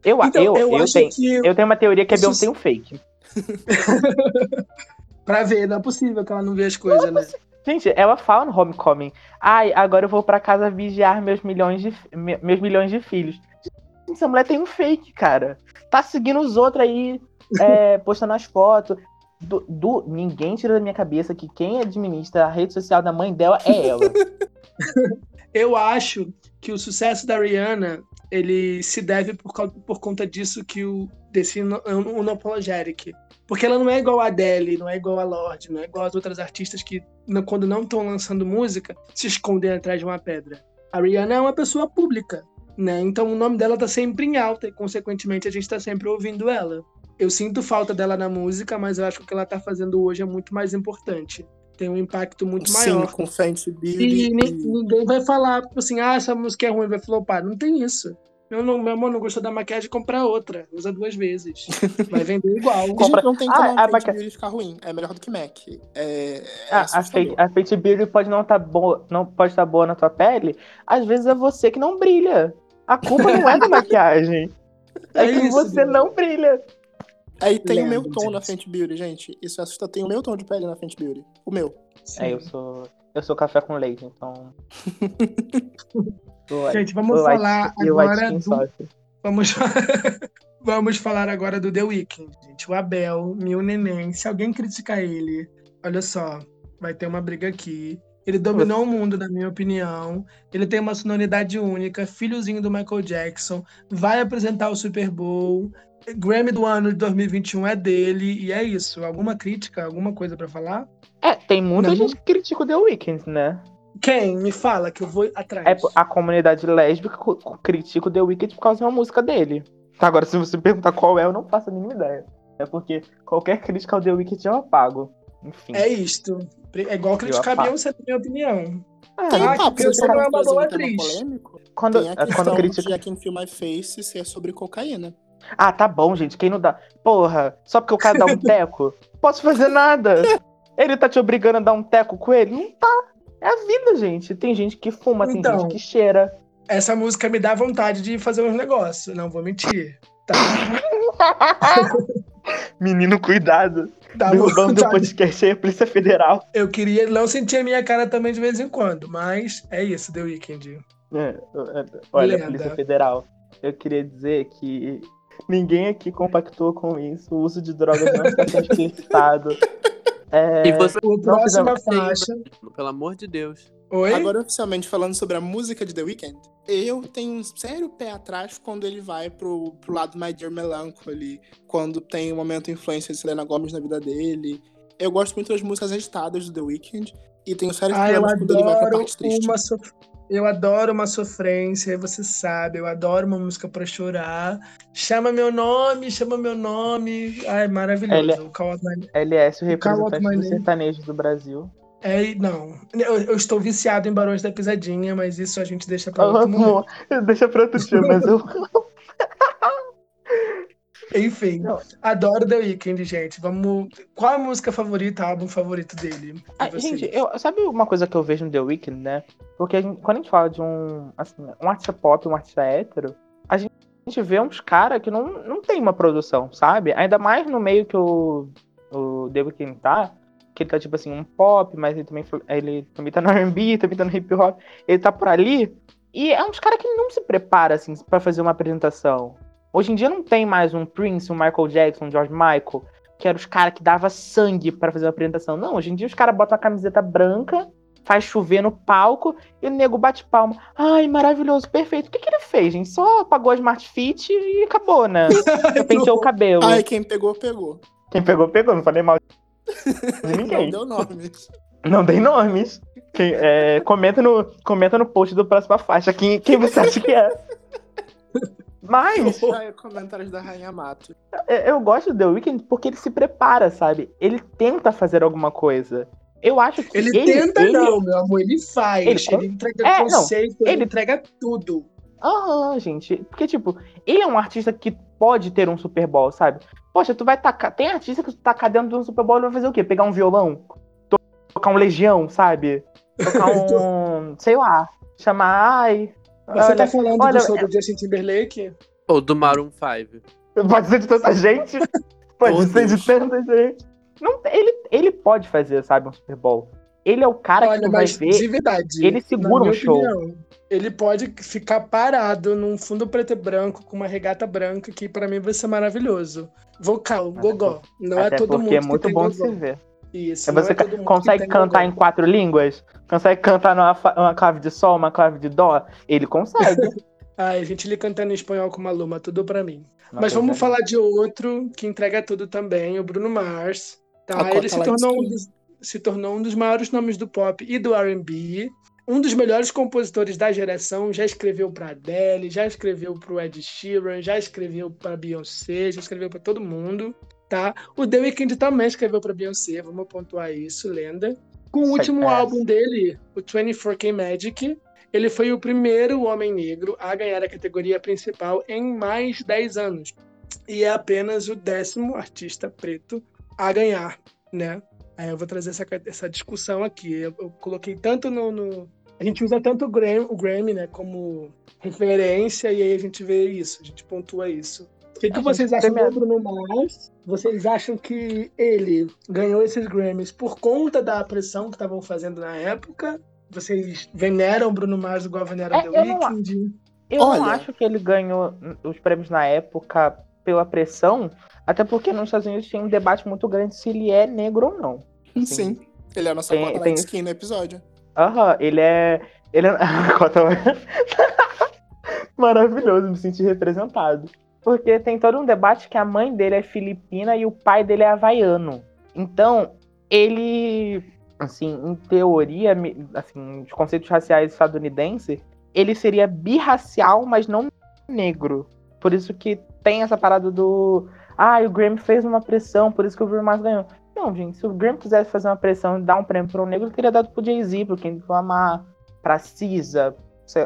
Eu, Então, eu, eu, eu, acho tenho, que eu tenho uma teoria que a Beyoncé tem um fake. pra ver, não é possível que ela não vê as coisas, né? Gente, ela fala no Homecoming. Ai, agora eu vou pra casa vigiar meus milhões de, meus milhões de filhos. Gente, essa mulher tem um fake, cara. Tá seguindo os outros aí, é, postando as fotos. Do, do- ninguém tira da minha cabeça que quem administra a rede social da mãe dela é ela. Eu acho que o sucesso da Rihanna ele se deve por, por conta disso que o desse no- unapologetic. Porque ela não é igual a Adele, não é igual a Lorde, não é igual as outras artistas que, quando não estão lançando música, se escondem atrás de uma pedra. A Rihanna é uma pessoa pública, né? Então o nome dela tá sempre em alta e, consequentemente, a gente tá sempre ouvindo ela. Eu sinto falta dela na música, mas eu acho que o que ela tá fazendo hoje é muito mais importante. Tem um impacto muito Sim, maior. com Fenty Beauty. E e- ninguém vai falar, tipo assim, ah, essa música é ruim, vai flopar. Não tem isso. Meu, não, meu amor não gostou da maquiagem, compra outra. Usa duas vezes. Vai vender igual. Gente, Compra- não tem Ah, como a a Fenty maca- Beauty ficar ruim. É melhor do que MAC. É, é Ah, a, fake, a Fenty Beauty pode não tá boa, não pode estar boa na tua pele. Às vezes é você que não brilha. A culpa não é da maquiagem. É, É que isso, você Deus. não brilha. Aí tem o meu tom na disso. Fenty Beauty, gente. Isso assusta. Tem o meu tom de pele na Fenty Beauty. O meu. Sim. É, eu sou. Eu sou café com leite, então. Gente, vamos falar agora do... Vamos... vamos falar agora do The Weeknd, gente. O Abel, meu neném. Se alguém criticar ele, olha só, vai ter uma briga aqui. Ele dominou o mundo, na minha opinião. Ele tem uma sonoridade única, filhozinho do Michael Jackson. Vai apresentar o Super Bowl. Grammy do ano de 2021 é dele. E é isso. Alguma crítica, alguma coisa pra falar? É, tem muita Não. gente que critica o The Weeknd, né? Quem? Me fala que eu vou atrás. É, a comunidade lésbica critica o The Weeknd por causa de uma música dele. Agora, se você me perguntar qual é, eu não faço a mínima ideia. É porque qualquer crítica ao The Weeknd eu apago. Enfim. É isto. É igual criticar apago. Beyoncé, na minha opinião. Ah, Tem Ah, papo, porque você não é uma boa um atriz. polêmico. quando, Tem a é, quando questão critica. de I Can Feel My Face ser sobre cocaína. Ah, tá bom, gente. Quem não dá. Porra, só porque o cara dá um teco? Posso fazer nada. Ele tá te obrigando a dar um teco com ele? Não tá. É a vida, gente. Tem gente que fuma, tem Então. gente que cheira. essa música me dá vontade de fazer uns negócios, não vou mentir. Tá, Menino, cuidado. dá Derrubando o podcast aí, a Polícia Federal. Eu queria não sentir a minha cara também de vez em quando, mas é isso, The Weeknd. É, é, Olha, Lenda. Polícia Federal. Eu queria dizer que ninguém aqui compactou com isso. O uso de drogas não está sendo explicitado. É, E você, O próxima faixa. pelo amor de Deus. Oi? Agora, oficialmente, falando sobre a música de The Weeknd, eu tenho um sério pé atrás quando ele vai pro, pro lado My Dear Melancholy, quando tem um momento influência de Selena Gomez na vida dele. Eu gosto muito das músicas agitadas do The Weeknd, e tenho sérios Ah, problemas quando ele vai pra parte triste. uma. Eu adoro uma sofrência, você sabe, eu adoro uma música pra chorar. Chama meu nome, chama meu nome. Ai, maravilhoso. Ele- Call Out My- LS, o Call representante My dos Name. sertanejos do Brasil. É, não. Eu, eu estou viciado em Barões da Pisadinha, mas isso a gente deixa pra Ah, outro amor, deixa pra outro dia, mas eu. Enfim, Não. adoro The Weeknd, gente. Vamos. Qual a música favorita, álbum favorito dele? De Ah, gente, eu, sabe uma coisa que eu vejo no The Weeknd, né? Porque a gente- quando a gente fala de um, assim, um artista pop, um artista hétero, a gente, a gente vê uns caras que não, não tem uma produção, sabe? Ainda mais no meio que o, o The Weeknd tá, que ele tá tipo assim, um pop, mas ele também, ele também tá no R&B, também tá no hip hop, ele tá por ali, e é uns caras que não se prepara, assim, pra fazer uma apresentação. Hoje em dia não tem mais um Prince, um Michael Jackson, um George Michael, que eram os caras que dava sangue pra fazer a apresentação. Não, hoje em dia os caras botam a camiseta branca, faz chover no palco e o nego bate palma. Ai, maravilhoso, perfeito. O que, que ele fez, gente? Só apagou a Smart Fit e acabou, né? Só penteou o cabelo. Ai, quem pegou, pegou. Quem pegou, pegou. Não falei mal de Não ninguém. deu nome. Não dei nomes. Quem- é, comenta, no, comenta no post do próxima faixa quem, quem você acha que é. Mas Ai, comentários da Rainha Mato. É, Eu gosto do The Weeknd porque ele se prepara, sabe? Ele tenta fazer alguma coisa. Eu acho que Ele, ele, tenta, ele- não, meu amor. Ele faz. Ele Ele, entrega É, não, conceito, ele... ele- entrega tudo. Aham, gente. Porque, tipo, ele é um artista que pode ter um Super Bowl, sabe? Poxa, tu vai tacar. Tem artista que tu tacar dentro de um Super Bowl e vai fazer o quê? Pegar um violão? To- Tocar um Legião, sabe? Tocar um. sei lá. Chamar. Ai. Você olha, tá falando olha, do show do Justin Timberlake? Ou do Maroon 5. Pode ser de tanta gente? Pode Oh, ser de tanta gente. Não, ele, ele pode fazer, sabe, um Super Bowl. Ele é o cara que Olha, tu vai mas ver. de verdade. ele segura um show. opinião, ele pode ficar parado num fundo preto e branco com uma regata branca que pra mim vai ser maravilhoso. Vocal, gogó. Não Até é todo porque mundo é muito que tem bom de gogó. se ver. Isso, É você é todo mundo que consegue cantar em quatro línguas? Consegue cantar numa uma clave de sol, uma clave de dó? Ele consegue. Ai, a gente lhe cantando em espanhol com uma luma, tudo pra mim. Uma Mas vamos falar de outro que entrega tudo também, o Bruno Mars. A Tá? cota Ele se tornou, um dos, se tornou um dos maiores nomes do pop e do R&B. Um dos melhores compositores da geração. Já escreveu para Adele, já escreveu para o Ed Sheeran, já escreveu para Beyoncé, já escreveu para todo mundo. Tá? O The Weeknd também escreveu para Beyoncé, vamos pontuar isso, lenda. Com o Sai último álbum dele, o 24K Magic, ele foi o primeiro homem negro a ganhar a categoria principal em mais de 10 anos. E é apenas o décimo artista preto a ganhar, né? Aí eu vou trazer essa, essa discussão aqui. Eu, eu coloquei tanto no, no- A gente usa tanto o Grammy, o Grammy, né, como referência, e aí a gente vê isso, a gente pontua isso. O que, que vocês acham do Bruno Mars? Vocês acham que ele ganhou esses Grammys por conta da pressão que estavam fazendo na época? Vocês veneram o Bruno Mars igual veneram É, The eu não? Eu não acho que ele ganhou os prêmios na época pela pressão, até porque nos Estados Unidos tinha um debate muito grande se ele é negro ou não. Sim. Ele é a nossa Tem- tem- de skin no episódio. Aham, ele é. Ele é. Maravilhoso, me senti representado. Porque tem todo um debate que a mãe dele é filipina e o pai dele é havaiano. Então, ele, assim, em teoria, assim, os conceitos raciais estadunidenses, ele seria birracial, mas não negro. Por isso que tem essa parada do. Ah, o Grammy fez uma pressão, por isso que o Bruno Mars ganhou. Não, gente, se o Grammy quisesse fazer uma pressão e dar um prêmio para um negro, ele teria dado pro Jay-Z, pro Kendrick Lamar, pra Cisa,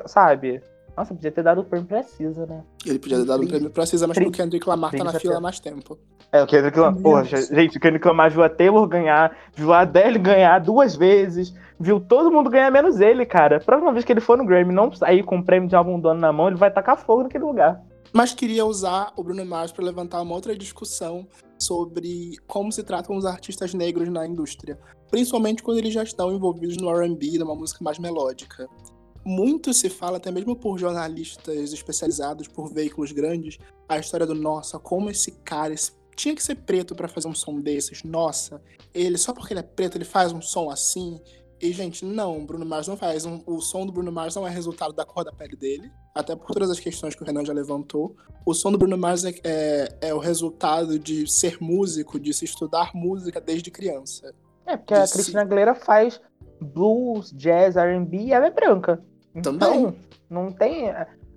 sabe? Nossa, podia ter dado o prêmio precisa, né? Ele podia ter dado um prêmio pra Cisa, mas o Kendrick Lamar tá na fila há mais tempo. É, o Kendrick Lamar. Porra, gente, o Kendrick Lamar viu a Taylor ganhar, viu a Adele ganhar duas vezes, viu todo mundo ganhar menos ele, cara. Próxima vez que ele for no Grammy não sair com o prêmio de álbum do ano na mão, ele vai tacar fogo naquele lugar. Mas queria usar o Bruno Mars para levantar uma outra discussão sobre como se tratam os artistas negros na indústria, principalmente quando eles já estão envolvidos no R&B, numa música mais melódica. Muito se fala, até mesmo por jornalistas especializados, por veículos grandes, a história do nossa, como esse cara esse- tinha que ser preto para fazer um som desses. Nossa, ele só porque ele é preto ele faz um som assim. E gente, não, Bruno Mars não faz. Um- o som do Bruno Mars não é resultado da cor da pele dele, até por todas as questões que o Renan já levantou. O som do Bruno Mars é, é, é o resultado de ser músico, de se estudar música desde criança. É, porque a Isso. Cristina Aguilera faz blues, jazz, R&B e ela é branca. Então, Também. não tem...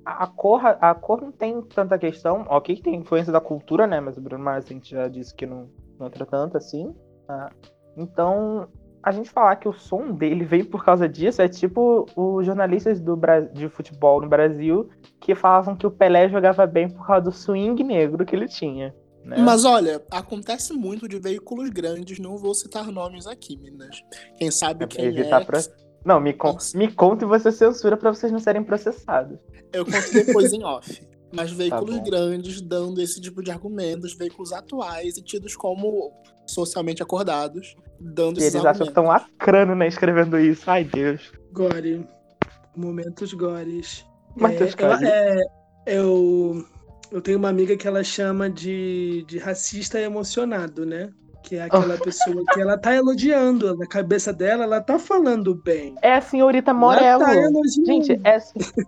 A, cor, a cor não tem tanta questão. Ok, que tem influência da cultura, né? Mas o Bruno Mars a gente já disse que não, não entra tanto assim. Ah, então, a gente falar que o som dele vem por causa disso é tipo os jornalistas do de futebol no Brasil que falavam que o Pelé jogava bem por causa do swing negro que ele tinha. Né? Mas olha, acontece muito de veículos grandes, não vou citar nomes aqui, meninas. Quem sabe É quem é. pro- Não, me, con me conta e você censura pra vocês não serem processados. Eu conto depois em off. Mas veículos Tá grandes dando esse tipo de argumentos, veículos atuais e tidos como socialmente acordados, dando E esses eles acham que argumentos. estão lacrando, né, escrevendo isso. Ai, Deus. Gore. Momentos gores. Momentos é, gores. é, eu, eu tenho uma amiga que ela chama de, de racista emocionado, né? Que é aquela pessoa que ela tá elogiando. Na cabeça dela, ela tá falando bem. É a senhorita Ela Morello. tá elogiando. Gente, é,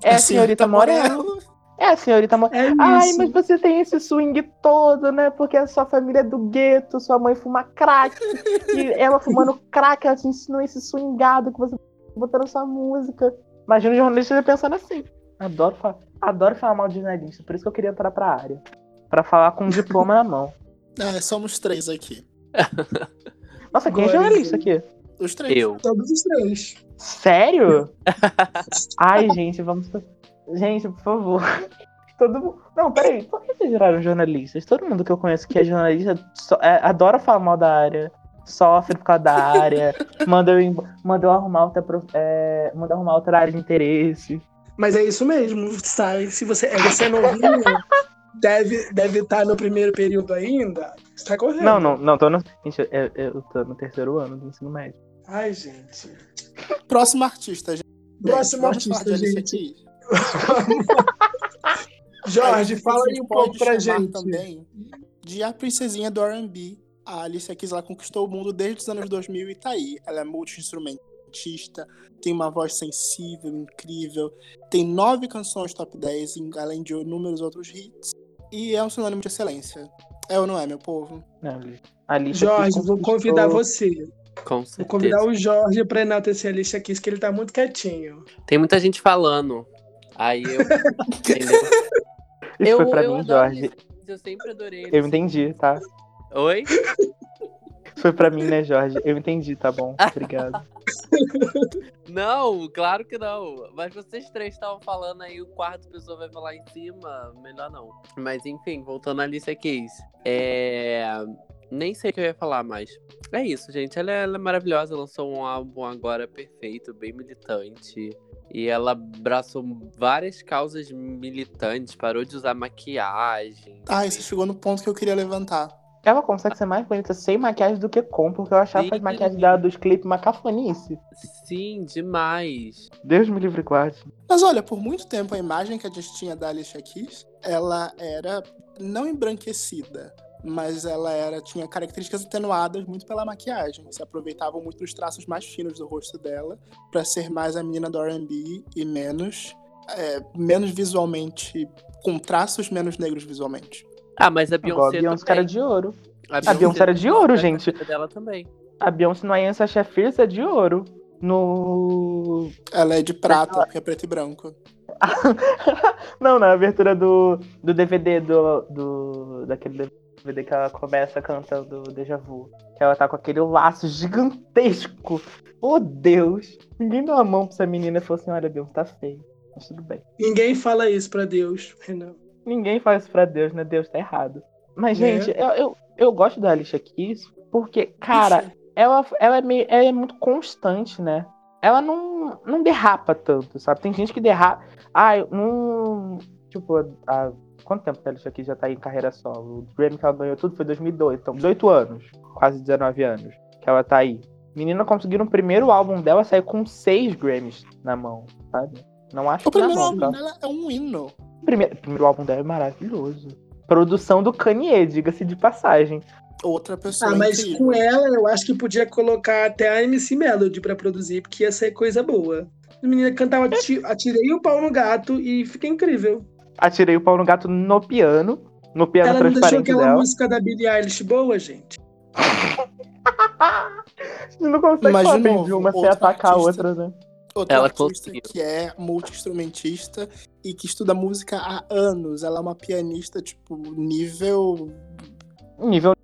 é a senhorita Morello. É a senhorita Morello. É isso. Ai, mas você tem esse swing todo, né? Porque a sua família é do gueto, sua mãe fuma crack. e ela fumando crack, ela te ensinou esse swingado que você botou na sua música. Imagina o jornalista pensando assim. Adoro, fa- adoro falar mal de jornalista, por isso que eu queria entrar pra área. Pra falar com um diploma na mão. Ah, somos três aqui. Nossa, quem é jornalista aqui? Os três. Eu. Todos os três. Sério? Ai, gente, vamos. Gente, por favor. Todo mundo. Não, peraí, por que vocês viraram jornalistas? Todo mundo que eu conheço que é jornalista só- é, adora falar mal da área, sofre por causa da área, manda eu, em- manda eu arrumar outra, é, manda eu arrumar outra área de interesse. Mas é isso mesmo, sabe? Se você, é você novinho, deve deve estar no primeiro período ainda, está correto. Não, não, não, tô no. Gente, eu, eu tô no terceiro ano do ensino médio. Ai, gente. Próximo artista, gente. Próximo artista, gente. Jorge, A fala aí um pouco pra gente. também de a princesinha do R&B. A Alicia Keys ela conquistou o mundo desde os anos 2000 e tá aí. Ela é multi-instrumentista, tem uma voz sensível, incrível, tem nove canções top 10, em- além de inúmeros outros hits, e é um sinônimo de excelência. É ou não é, meu povo? Não. Alicia Jorge, vou convidar você. Com Vou convidar o Jorge pra enaltecer a Alicia Keys, que ele tá muito quietinho. Tem muita gente falando. Aí eu. Isso eu, foi pra eu mim, Jorge. Eu sempre adorei. Eu Alicia entendi, tá? Oi? Foi pra mim, né, Jorge? Eu entendi, tá bom. Obrigado. Não, claro que não. Mas vocês três estavam falando aí, o quarto pessoa vai falar em cima. Melhor não. Mas enfim, voltando à Alicia Keys. É. Nem sei o que eu ia falar mais. É isso, gente. Ela é, ela é maravilhosa. Lançou um álbum agora perfeito, bem militante. E ela abraçou várias causas militantes, parou de usar maquiagem. Ah, você chegou no ponto que eu queria levantar. Ela consegue ser mais bonita sem maquiagem do que com, porque eu achava Sim. as maquiagens dela dos clipes uma cafonice. Sim, demais. Deus me livre e guarde. Mas olha, por muito tempo a imagem que a gente tinha da Alicia Keys, ela era não embranquecida, mas ela era tinha características atenuadas muito pela maquiagem. Se aproveitavam muito dos traços mais finos do rosto dela para ser mais a menina do R&B e menos é, menos visualmente com traços menos negros visualmente. Ah, mas a Beyoncé. a Beyoncé também. era de ouro. A Beyoncé era de ouro, gente. dela também. A Beyoncé no Sasha Fierce é de ouro. No. Ela é de prata, porque é preto e branco. Não, na abertura do, do DVD do, do. daquele DVD que ela começa cantando Deja Vu. Que ela tá com aquele laço gigantesco. Oh Deus! Ninguém deu a mão pra essa menina e falou assim: olha, Beyoncé tá feio. Mas tudo bem. Ninguém fala isso pra Deus, Renan. Ninguém faz isso pra Deus, né? Deus tá errado. Mas, Né? gente, eu, eu, eu gosto da Alicia Keys porque, cara, ela, ela, é meio, ela é muito constante, né? Ela não, não derrapa tanto, sabe? Tem gente que derrapa. Ah, eu não. Tipo, há quanto tempo que a Alicia Keys já tá em carreira solo? O Grammy que ela ganhou tudo foi 2002, então 18 anos, quase 19 anos que ela tá aí. Menina conseguiu no primeiro álbum dela sair com seis Grammys na mão, sabe? Não acho O primeiro álbum tá? dela é um hino. O primeiro, o primeiro álbum dela é maravilhoso. Produção do Kanye, diga-se de passagem. Outra pessoa Ah, mas incrível. com ela eu acho que podia colocar até a MC Melody pra produzir, porque ia ser coisa boa. A menina cantava Ati- Atirei o pau no gato e fica incrível. Atirei o pau no gato no piano. No piano Ela não deixou transparente aquela dela. música da Billie Eilish boa, gente. Você não consegue Mas, falar de uma sem atacar a outra, né? Outra Ela artista conseguiu. que é multi-instrumentista e que estuda música há anos. Ela é uma pianista, tipo, nível. Nível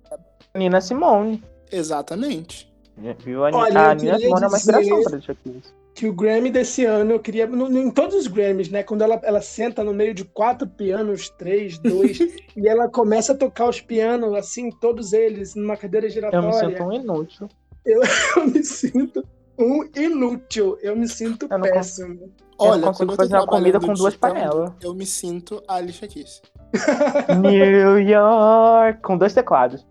Nina Simone. Exatamente. Viu? A, Olha, a eu Nina Simone é uma dizer- inspiração pra Alicia Keys. Que o Grammy desse ano, eu queria. no- no- em todos os Grammys, né? Quando ela, ela senta no meio de quatro pianos, três, dois, e ela começa a tocar os pianos, assim, todos eles, numa cadeira Eu me giratória. sinto um inútil. eu me sinto um inútil. Eu me sinto Eu não péssimo. Eu Olha, não consigo eu tô fazer uma comida com duas digitando, panelas. Eu me sinto a Alicia Keys. New York. Com dois teclados.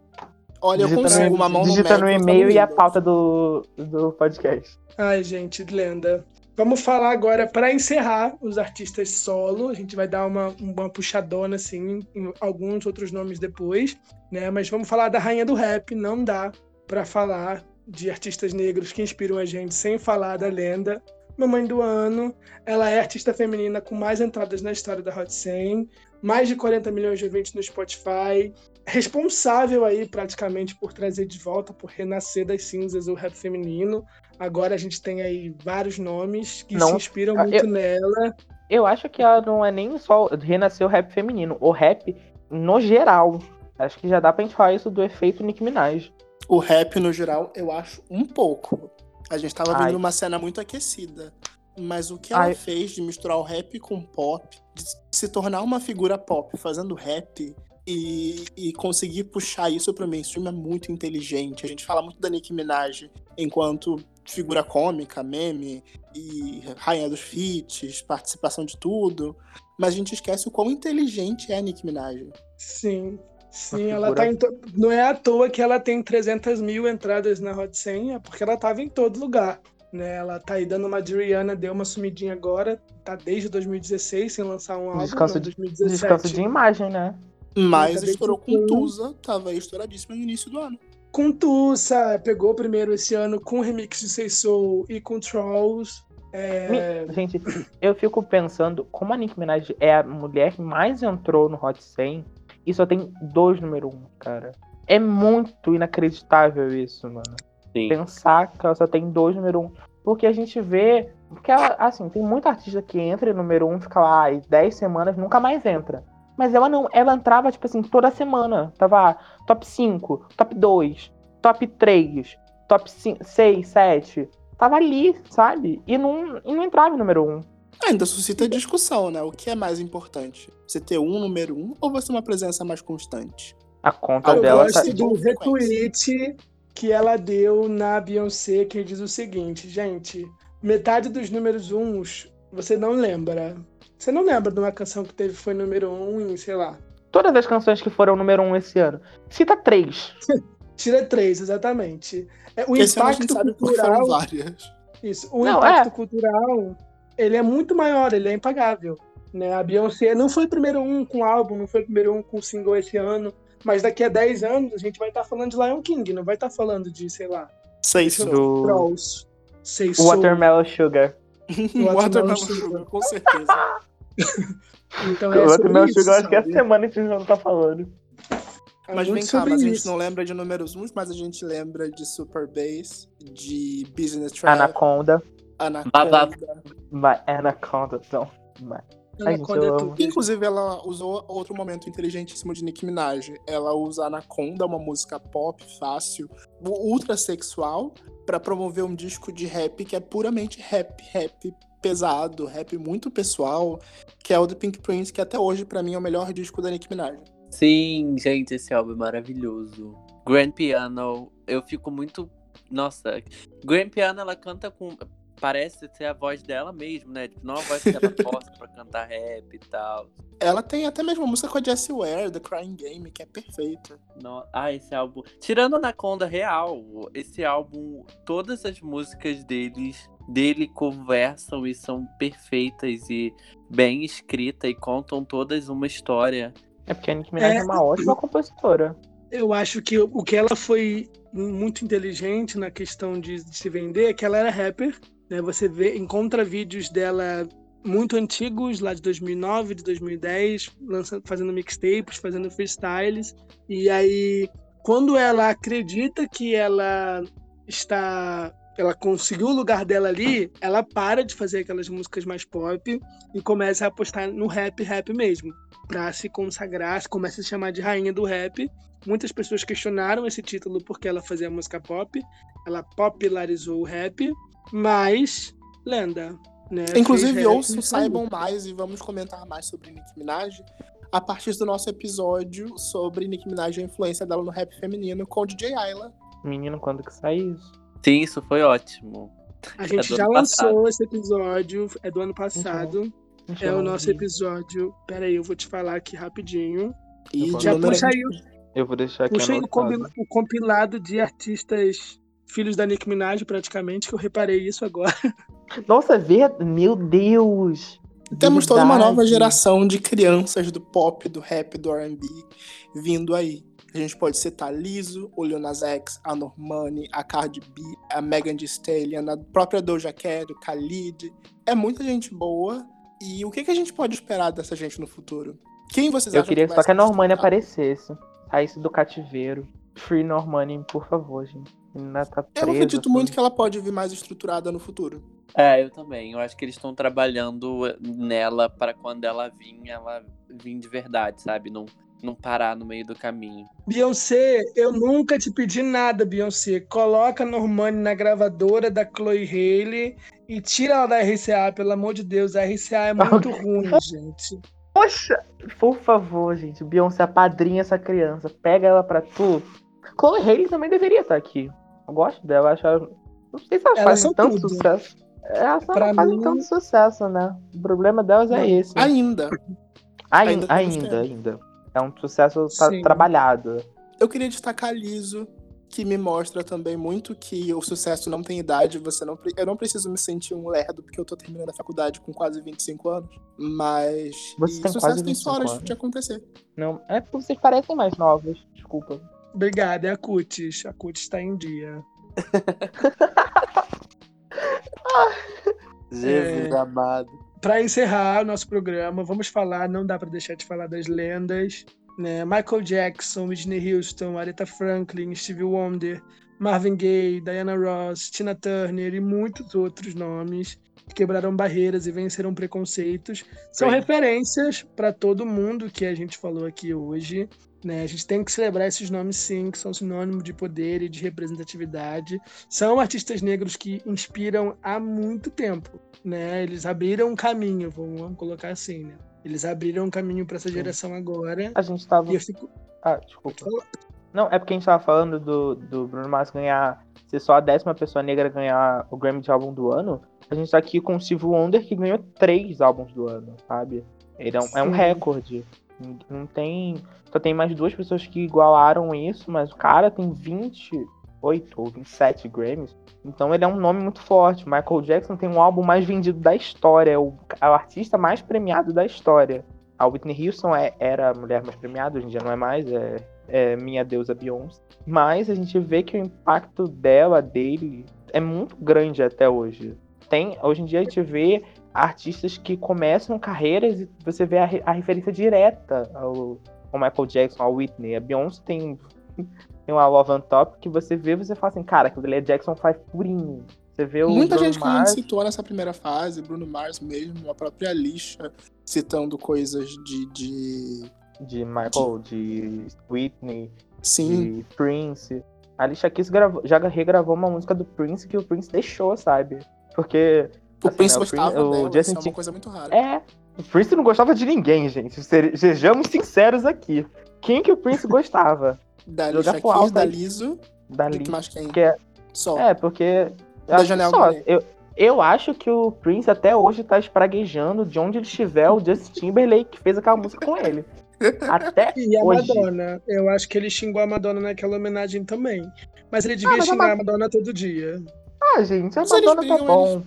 Olha, eu Digita consigo no- uma mão no Digita Mac, no e-mail e a pauta do, do podcast. Ai, gente, lenda. Vamos falar agora, para encerrar, os artistas solo. A gente vai dar uma, uma puxadona, assim, em alguns outros nomes depois, né? Mas vamos falar da rainha do rap. Não dá para falar de artistas negros que inspiram a gente sem falar da lenda. Mamãe do Ano. Ela é a artista feminina com mais entradas na história da Hot 100. Mais de 40 milhões de ouvintes no Spotify. Responsável aí, praticamente, por trazer de volta, por renascer das cinzas o rap feminino. Agora a gente tem aí vários nomes que Não, se inspiram eu- muito nela. Eu acho que ela não é nem só renascer o rap feminino, o rap no geral. Acho que já dá pra gente falar isso do efeito Nicki Minaj. O rap, no geral, eu acho um pouco. A gente tava Ai. vendo uma cena muito aquecida. Mas o que ela Ai. fez de misturar o rap com o pop, de se tornar uma figura pop fazendo rap e, e conseguir puxar isso pro mainstream é muito inteligente. A gente fala muito da Nicki Minaj enquanto figura cômica, meme e rainha dos feats, participação de tudo. Mas a gente esquece o quão inteligente é a Nicki Minaj. Sim. Sim, ela tá em to... Não é à toa que ela tem 300 mil entradas na Hot 100, é porque ela tava em todo lugar. Né? Ela tá aí dando uma de Rihanna, deu uma sumidinha agora, tá desde 2016 sem lançar um álbum. Descanso não, de- 2017. Descanso de imagem, né? Mas Acabei estourou com tocando. Tusa, tava aí estouradíssima no início do ano. Com Tussa, pegou primeiro esse ano com o remix de Say Soul e com Trolls. É... Gente, eu fico pensando como a Nicki Minaj é a mulher que mais entrou no Hot 100 e só tem dois número um, cara. É muito inacreditável isso, mano. Sim. Pensar que ela só tem dois número um. Porque a gente vê. Porque ela, assim, tem muita artista que entra em número um, fica lá e 10 semanas, nunca mais entra. Mas ela não. Ela entrava, tipo assim, toda semana. Tava ah, top 5, top 2, top 3, top 5, 6, 7. Tava ali, sabe? E não, e não entrava em número um. Ainda suscita discussão, né? O que é mais importante? Você ter um número um ou você ter uma presença mais constante? A conta Eu Eu dela gosto tá. gosto de do retweet que ela deu na Beyoncé, que diz o seguinte, gente, metade dos números uns você não lembra. Você não lembra de uma canção que teve foi número um em, sei lá, Todas as canções que foram número um esse ano. Cita três. tira três, exatamente. É, o Esse impacto cultural, várias. isso, o Não, impacto é. cultural, ele é muito maior, ele é impagável. Né? A Beyoncé não foi primeiro um com álbum, não foi primeiro um com single esse ano, mas daqui a 10 anos a gente vai estar falando de Lion King, não vai estar falando de, sei lá, Sei. Do Trolls. Soul. Watermelon Sugar. Watermelon Watermelon Sugar, Sugar. com certeza. Então O é Watermelon isso, Sugar, acho que é a sabe? semana que a gente não tá falando. É Mas vem cá, mas a gente não lembra de números uns, mas a gente lembra de Super Bass, de Business Trap, Anaconda. Anaconda. Vai, Anaconda, então. Gente, Anaconda é tudo. Inclusive, ela usou outro momento inteligentíssimo de Nicki Minaj. Ela usa Anaconda, uma música pop, fácil, ultra sexual, pra promover um disco de rap que é puramente rap, rap pesado, rap muito pessoal, que é o do Pink Prince, que até hoje pra mim é o melhor disco da Nicki Minaj. Sim, gente, esse álbum é maravilhoso. Grand Piano, eu fico muito. Nossa, Grand Piano ela canta com. Parece ser a voz dela mesmo, né? Tipo, não a voz que ela posta pra cantar rap e tal. Ela tem até mesmo uma música com a Jessie Ware, The Crying Game, que é perfeita. No- Ah, esse álbum. Tirando Anaconda Real, esse álbum, todas as músicas deles, dele conversam e são perfeitas e bem escritas e contam todas uma história. É porque a Nicki Minaj é, É. uma ótima compositora. Eu acho que o que ela foi muito inteligente na questão de, de se vender é que ela era rapper. Né? Você vê, encontra vídeos dela muito antigos, lá de 2009, de 2010, lançando, fazendo mixtapes, fazendo freestyles. E aí, quando ela acredita que ela está. Ela conseguiu o lugar dela ali, ela para de fazer aquelas músicas mais pop e começa a apostar no rap, rap mesmo. Pra se consagrar, começa a se chamar de rainha do rap. Muitas pessoas questionaram esse título porque ela fazia música pop. Ela popularizou o rap, mas lenda. Né? Inclusive, e saibam mais e vamos comentar mais sobre Nicki Minaj a partir do nosso episódio sobre Nicki Minaj e a influência dela no rap feminino com o DJ Ayla. Menino, quando que sai isso? Sim, isso foi ótimo. A gente do já lançou passado. esse episódio, é do ano passado. Deixa É o nosso ouvir. episódio. Pera aí, eu vou te falar aqui rapidinho. E Já puxa aí, Eu vou deixar aqui puxa aí o compilado de artistas filhos da Nicki Minaj, praticamente, que eu reparei isso agora. Nossa, ver... meu Deus! Temos toda uma nova geração de crianças do pop, do rap, do R&B vindo aí. A gente pode citar Lizzo, o Lil Nas X, a Normani, a Cardi B, a Megan Thee Stallion, a própria Doja Cat, o Khalid. É muita gente boa. E o que, que a gente pode esperar dessa gente no futuro? Quem vocês Eu acham queria vai só que a Normani aparecesse. Saísse do cativeiro. Free Normani, por favor, gente. Tá presa. Eu acredito assim. muito que ela pode vir mais estruturada no futuro. É, eu também. Eu acho que eles estão trabalhando nela para quando ela vir, ela vir de verdade, sabe? Não, não parar no meio do caminho. Beyoncé, eu nunca te pedi nada, Beyoncé. Coloca a Normani na gravadora da Chloe Haley e tira ela da RCA, pelo amor de Deus. A RCA é muito ruim, gente. Poxa, por favor, gente. Beyoncé apadrinha essa criança. Pega ela pra tu. Chloe Haley também deveria estar aqui. Eu gosto dela. Acho ela... Não sei se elas Elas fazem são tanto tudo. sucesso. Elas só Pra não fazem mim- tanto sucesso, né? O problema delas é Não. esse. Ainda. Ainda, ainda ainda. É um sucesso tra- Sim. trabalhado. Eu queria destacar Liso, que me mostra também muito que o sucesso não tem idade. Você não, pre- eu não preciso me sentir um lerdo porque eu tô terminando a faculdade com quase 25 anos. Mas Você e tem sucesso quase tem 25 só horas anos. de acontecer. Não, é porque vocês parecem mais novos. Desculpa. Obrigada, é a Cutis. A Cutis tá em dia. Jesus amado. Para encerrar o nosso programa, vamos falar, não dá para deixar de falar das lendas, né? Michael Jackson, Whitney Houston, Aretha Franklin, Stevie Wonder, Marvin Gaye, Diana Ross, Tina Turner e muitos outros nomes que quebraram barreiras e venceram preconceitos. São Sim. referências para todo mundo que a gente falou aqui hoje. Né? A gente tem que celebrar esses nomes sim, que são sinônimo de poder e de representatividade. São artistas negros que inspiram há muito tempo né? Eles abriram um caminho, vamos, colocar assim, né? Eles abriram um caminho para essa geração agora. A gente tava. E eu fico. Ah, desculpa. Não, é porque a gente tava falando do, do Bruno Mars ganhar. Ser só a décima pessoa negra a ganhar o Grammy de álbum do ano. A gente tá aqui com o Steve Wonder que ganhou três álbuns do ano, sabe? Ele é um, é um recorde. Não tem. Só tem mais duas pessoas que igualaram isso, mas o cara tem 28 ou 27 Grammys. Então ele é um nome muito forte. Michael Jackson tem um álbum mais vendido da história. É o, é o artista mais premiado da história. A Whitney Houston é- era a mulher mais premiada, hoje em dia não é mais, é, é minha deusa Beyoncé. Mas a gente vê que o impacto dela, dele, é muito grande até hoje. Tem, hoje em dia a gente vê artistas que começam carreiras e você vê a, a referência direta ao, ao Michael Jackson, ao Whitney. A Beyoncé tem, tem uma Love on Top que você vê e você fala assim, cara, aquilo ali é Jackson 5 purinho. Você vê o Muita Bruno gente que a gente citou nessa primeira fase, Bruno Mars mesmo, a própria lixa, citando coisas de. de... de Michael, de Whitney, Sim, de Prince. A Alicia Keys gravou- já regravou uma música do Prince que o Prince deixou, sabe? Porque O Assim, Prince né, o gostava o dela, Justin isso é uma coisa muito rara. É, o Prince não gostava de ninguém, gente. Se- Sejamos sinceros aqui. Quem que o Prince gostava? Da Jogar da. Liso, Da Liz. que mais quem? Que é, Só. é, porque. eu Da Janelle só. Eu, eu acho que o Prince até hoje tá espraguejando de onde ele estiver o Justin Timberlake que fez aquela música com ele. Até E a hoje. Madonna. Eu acho que ele xingou a Madonna naquela homenagem também. Mas ele devia mas a xingar Ma- a Madonna todo dia. Ah, gente, a Mas Madonna tá bom. Eles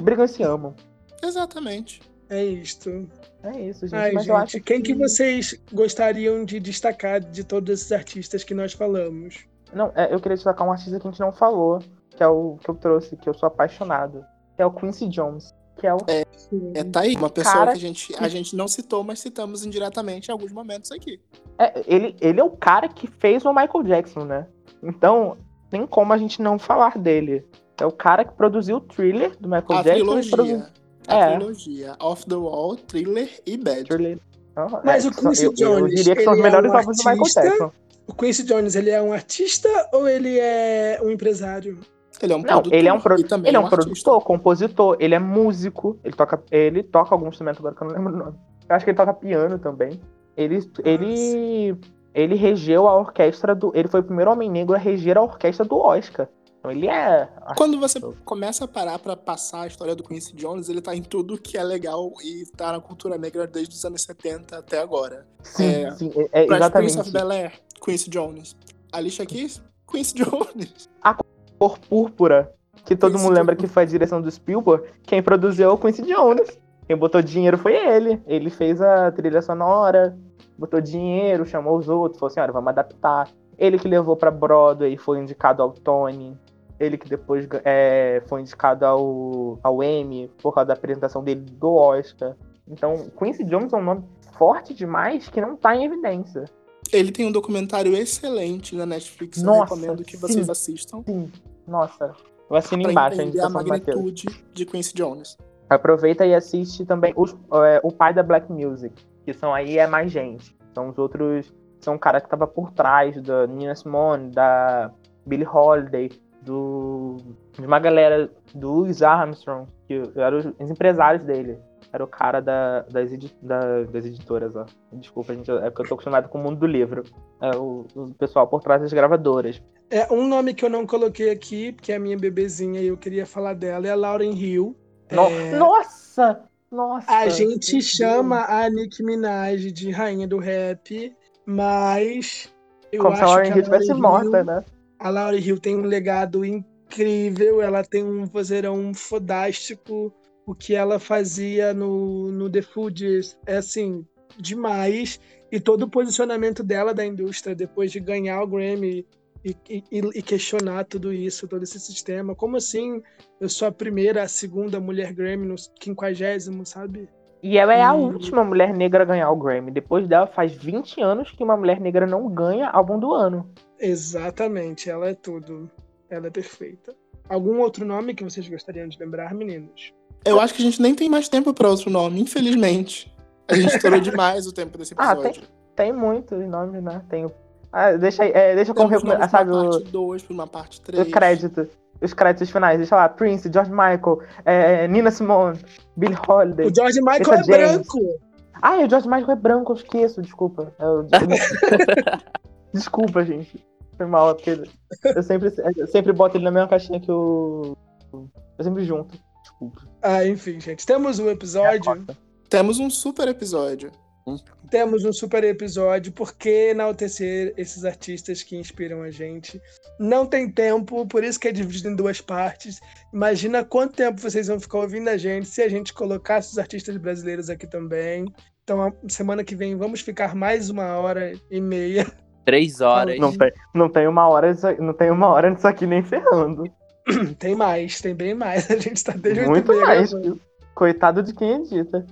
brigam e se amam. Exatamente. É isto. É isso, gente. Ai, mas eu gente, acho quem que vocês gostariam de destacar de todos esses artistas que nós falamos? Não, é, eu queria destacar um artista que a gente não falou, que é o que eu trouxe, que eu sou apaixonado. Que é o Quincy Jones. Que é o. É, tá aí, uma pessoa Cara que a gente, a gente não citou, mas citamos indiretamente em alguns momentos aqui. é, ele, ele é o cara que fez o Michael Jackson, né? Então, tem como a gente não falar dele. É o cara que produziu o thriller do Michael A Jackson. trilogia. produziu- A É. trilogia. Off the Wall, Thriller e Bad. Thriller. Aham, Mas é, o Quincy eu, eu Jones, diria que são os é melhores um álbuns do Michael? Jackson. O Quincy Jones, ele é um artista ou ele é um empresário? Ele é um Não, produtor. ele é um, pro- também ele é um artista. produtor, compositor, ele é músico, ele toca, ele toca algum instrumento agora que eu não lembro o nome. Eu acho que ele toca piano também. Ele, ele, ele regeu a orquestra do. Ele foi o primeiro homem negro a reger a orquestra do Oscar. Então ele é. Quando você começa a parar pra passar a história do Quincy Jones, ele tá em tudo que é legal e tá na cultura negra desde os anos 70 até agora. Sim, é, sim, é, exatamente. Prince of Bel-Air, Quincy Jones. Alicia Keys, Quincy Jones. Cor Púrpura, que todo Quincy mundo lembra Jones. que foi a direção do Spielberg, quem produziu é o Quincy Jones. Quem botou dinheiro foi ele. Ele fez a trilha sonora, botou dinheiro, chamou os outros, falou assim, olha, vamos adaptar. Ele que levou pra Broadway, foi indicado ao Tony. Ele que depois é, foi indicado ao, ao Emmy, por causa da apresentação dele do Oscar. Então, Quincy Jones é um nome forte demais que não tá em evidência. Ele tem um documentário excelente na Netflix, eu Nossa, recomendo que sim. vocês assistam. Sim, nossa. Eu assino Pra embaixo a entender a Matheus. magnitude de Quincy Jones. Aproveita e assiste também os, é, o pai da Black Music, que são aí é mais gente. São os outros, são o cara que tava por trás da Nina Simone, da Billie Holiday, do de uma galera do Louis Armstrong, que eram os, os empresários dele. Era o cara da, das, edi- da- das editoras, ó. Desculpa, gente, é porque eu tô acostumado com o mundo do livro. É o, o pessoal por trás das gravadoras. É um nome que eu não coloquei aqui, porque é a minha bebezinha e eu queria falar dela, é a Lauren Hill. No- É, Nossa! Nossa! A gente chama a Nicki Minaj de rainha do rap, mas eu Como se a acho Lauren Hill tivesse Lauryn morta, Hill- né? A Lauren Hill tem um legado incrível, ela tem um vozeirão fodástico. O que ela fazia no, no The Foodies é assim, demais. E todo o posicionamento dela da indústria depois de ganhar o Grammy e, e- e questionar tudo isso, todo esse sistema. Como assim eu sou a primeira, a segunda mulher Grammy no quinquagésimo, sabe? E ela é a Hum. última mulher negra a ganhar o Grammy. Depois dela, faz 20 anos que uma mulher negra não ganha álbum do ano. Exatamente, ela é tudo. Ela é perfeita. Algum outro nome que vocês gostariam de lembrar, meninos? Eu acho que a gente nem tem mais tempo pra outro nome, infelizmente. A gente estourou demais o tempo desse Ah, episódio. Tem muitos nomes, né? Tem o. Ah, deixa é, deixa como Temos recome- nomes sabe, o, parte 2, pra uma parte 3. o crédito. Os créditos finais, deixa lá, Prince, George Michael, é, Nina Simone, Billie Holiday. O George Michael é James. branco! Ah, e o George Michael é branco, eu esqueço, desculpa. Eu- desculpa, gente. Foi mal, é porque eu sempre, eu sempre boto ele na mesma caixinha que o. Eu sempre junto. Desculpa. Ah, enfim, gente. Temos um episódio. Temos um super episódio. Temos um super episódio. Por que enaltecer esses artistas que inspiram a gente? Não tem tempo, por isso que é dividido em duas partes. Imagina quanto tempo vocês vão ficar ouvindo a gente se a gente colocasse os artistas brasileiros aqui também. Então, a- semana que vem vamos ficar mais uma hora e meia. Três horas. Não tem, não tem uma hora, disso- não tem uma hora nisso aqui nem ferrando. Tem mais, tem bem mais. A gente tá desde Muito mais. Coitado de quem edita.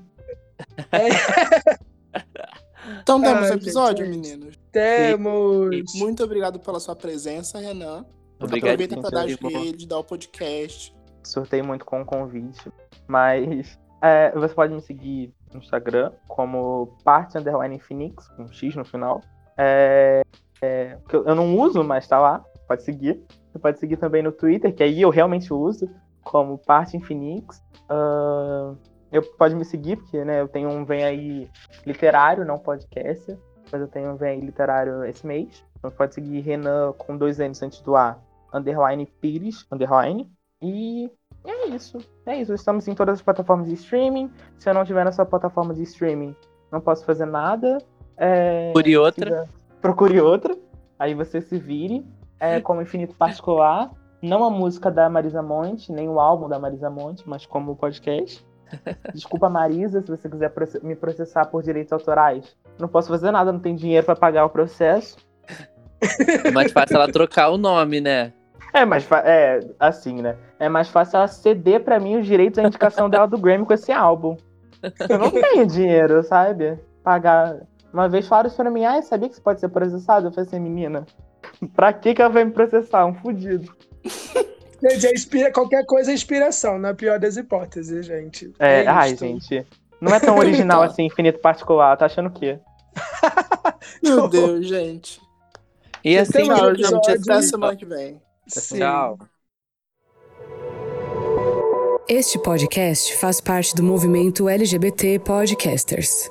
Então temos um episódio, gente, meninos. Temos. Muito obrigado pela sua presença, Renan. Obrigado. Aproveita pra dar as redes, dar o podcast. Surtei muito com o convite. Mas é, você pode me seguir no Instagram como parte underline Phoenix, com X no final. É, é, eu não uso, mas tá lá. Pode seguir. Você pode seguir também no Twitter, que aí eu realmente uso, como Parte Phoenix. Ah, eu pode me seguir, porque né, eu tenho um Vem Aí literário, não podcast. Mas eu tenho um Vem Aí literário esse mês. Então pode seguir Renan com dois N's antes do A, underline Pires, underline. E é isso. É isso. Estamos em todas as plataformas de streaming. Se eu não estiver nessa plataforma de streaming, não posso fazer nada. É, Procure outra. Procure outra. Aí você se vire. É, como Infinito Particular. Não a música da Marisa Monte, nem o álbum da Marisa Monte, mas como o podcast. Desculpa, Marisa, se você quiser me processar por direitos autorais. Não posso fazer nada, não tenho dinheiro pra pagar o processo. É mais fácil ela trocar o nome, né? É mais é assim, né? É mais fácil ela ceder pra mim os direitos à indicação dela do Grammy com esse álbum. Eu não tenho dinheiro, sabe? Pagar. Uma vez falaram isso pra mim, ah, sabia que você pode ser processado? Eu falei assim, menina, pra que que ela vai me processar? Um fudido. Gente, é inspira... qualquer coisa é inspiração, na pior das hipóteses, gente. É, É ai, gente. Não é tão original Então. assim, infinito particular. Tá achando o quê? Meu Deus, gente. E assim, Temos Tchau, gente. Até semana que vem. Sim. tchau. Este podcast faz parte do movimento LGBT Podcasters.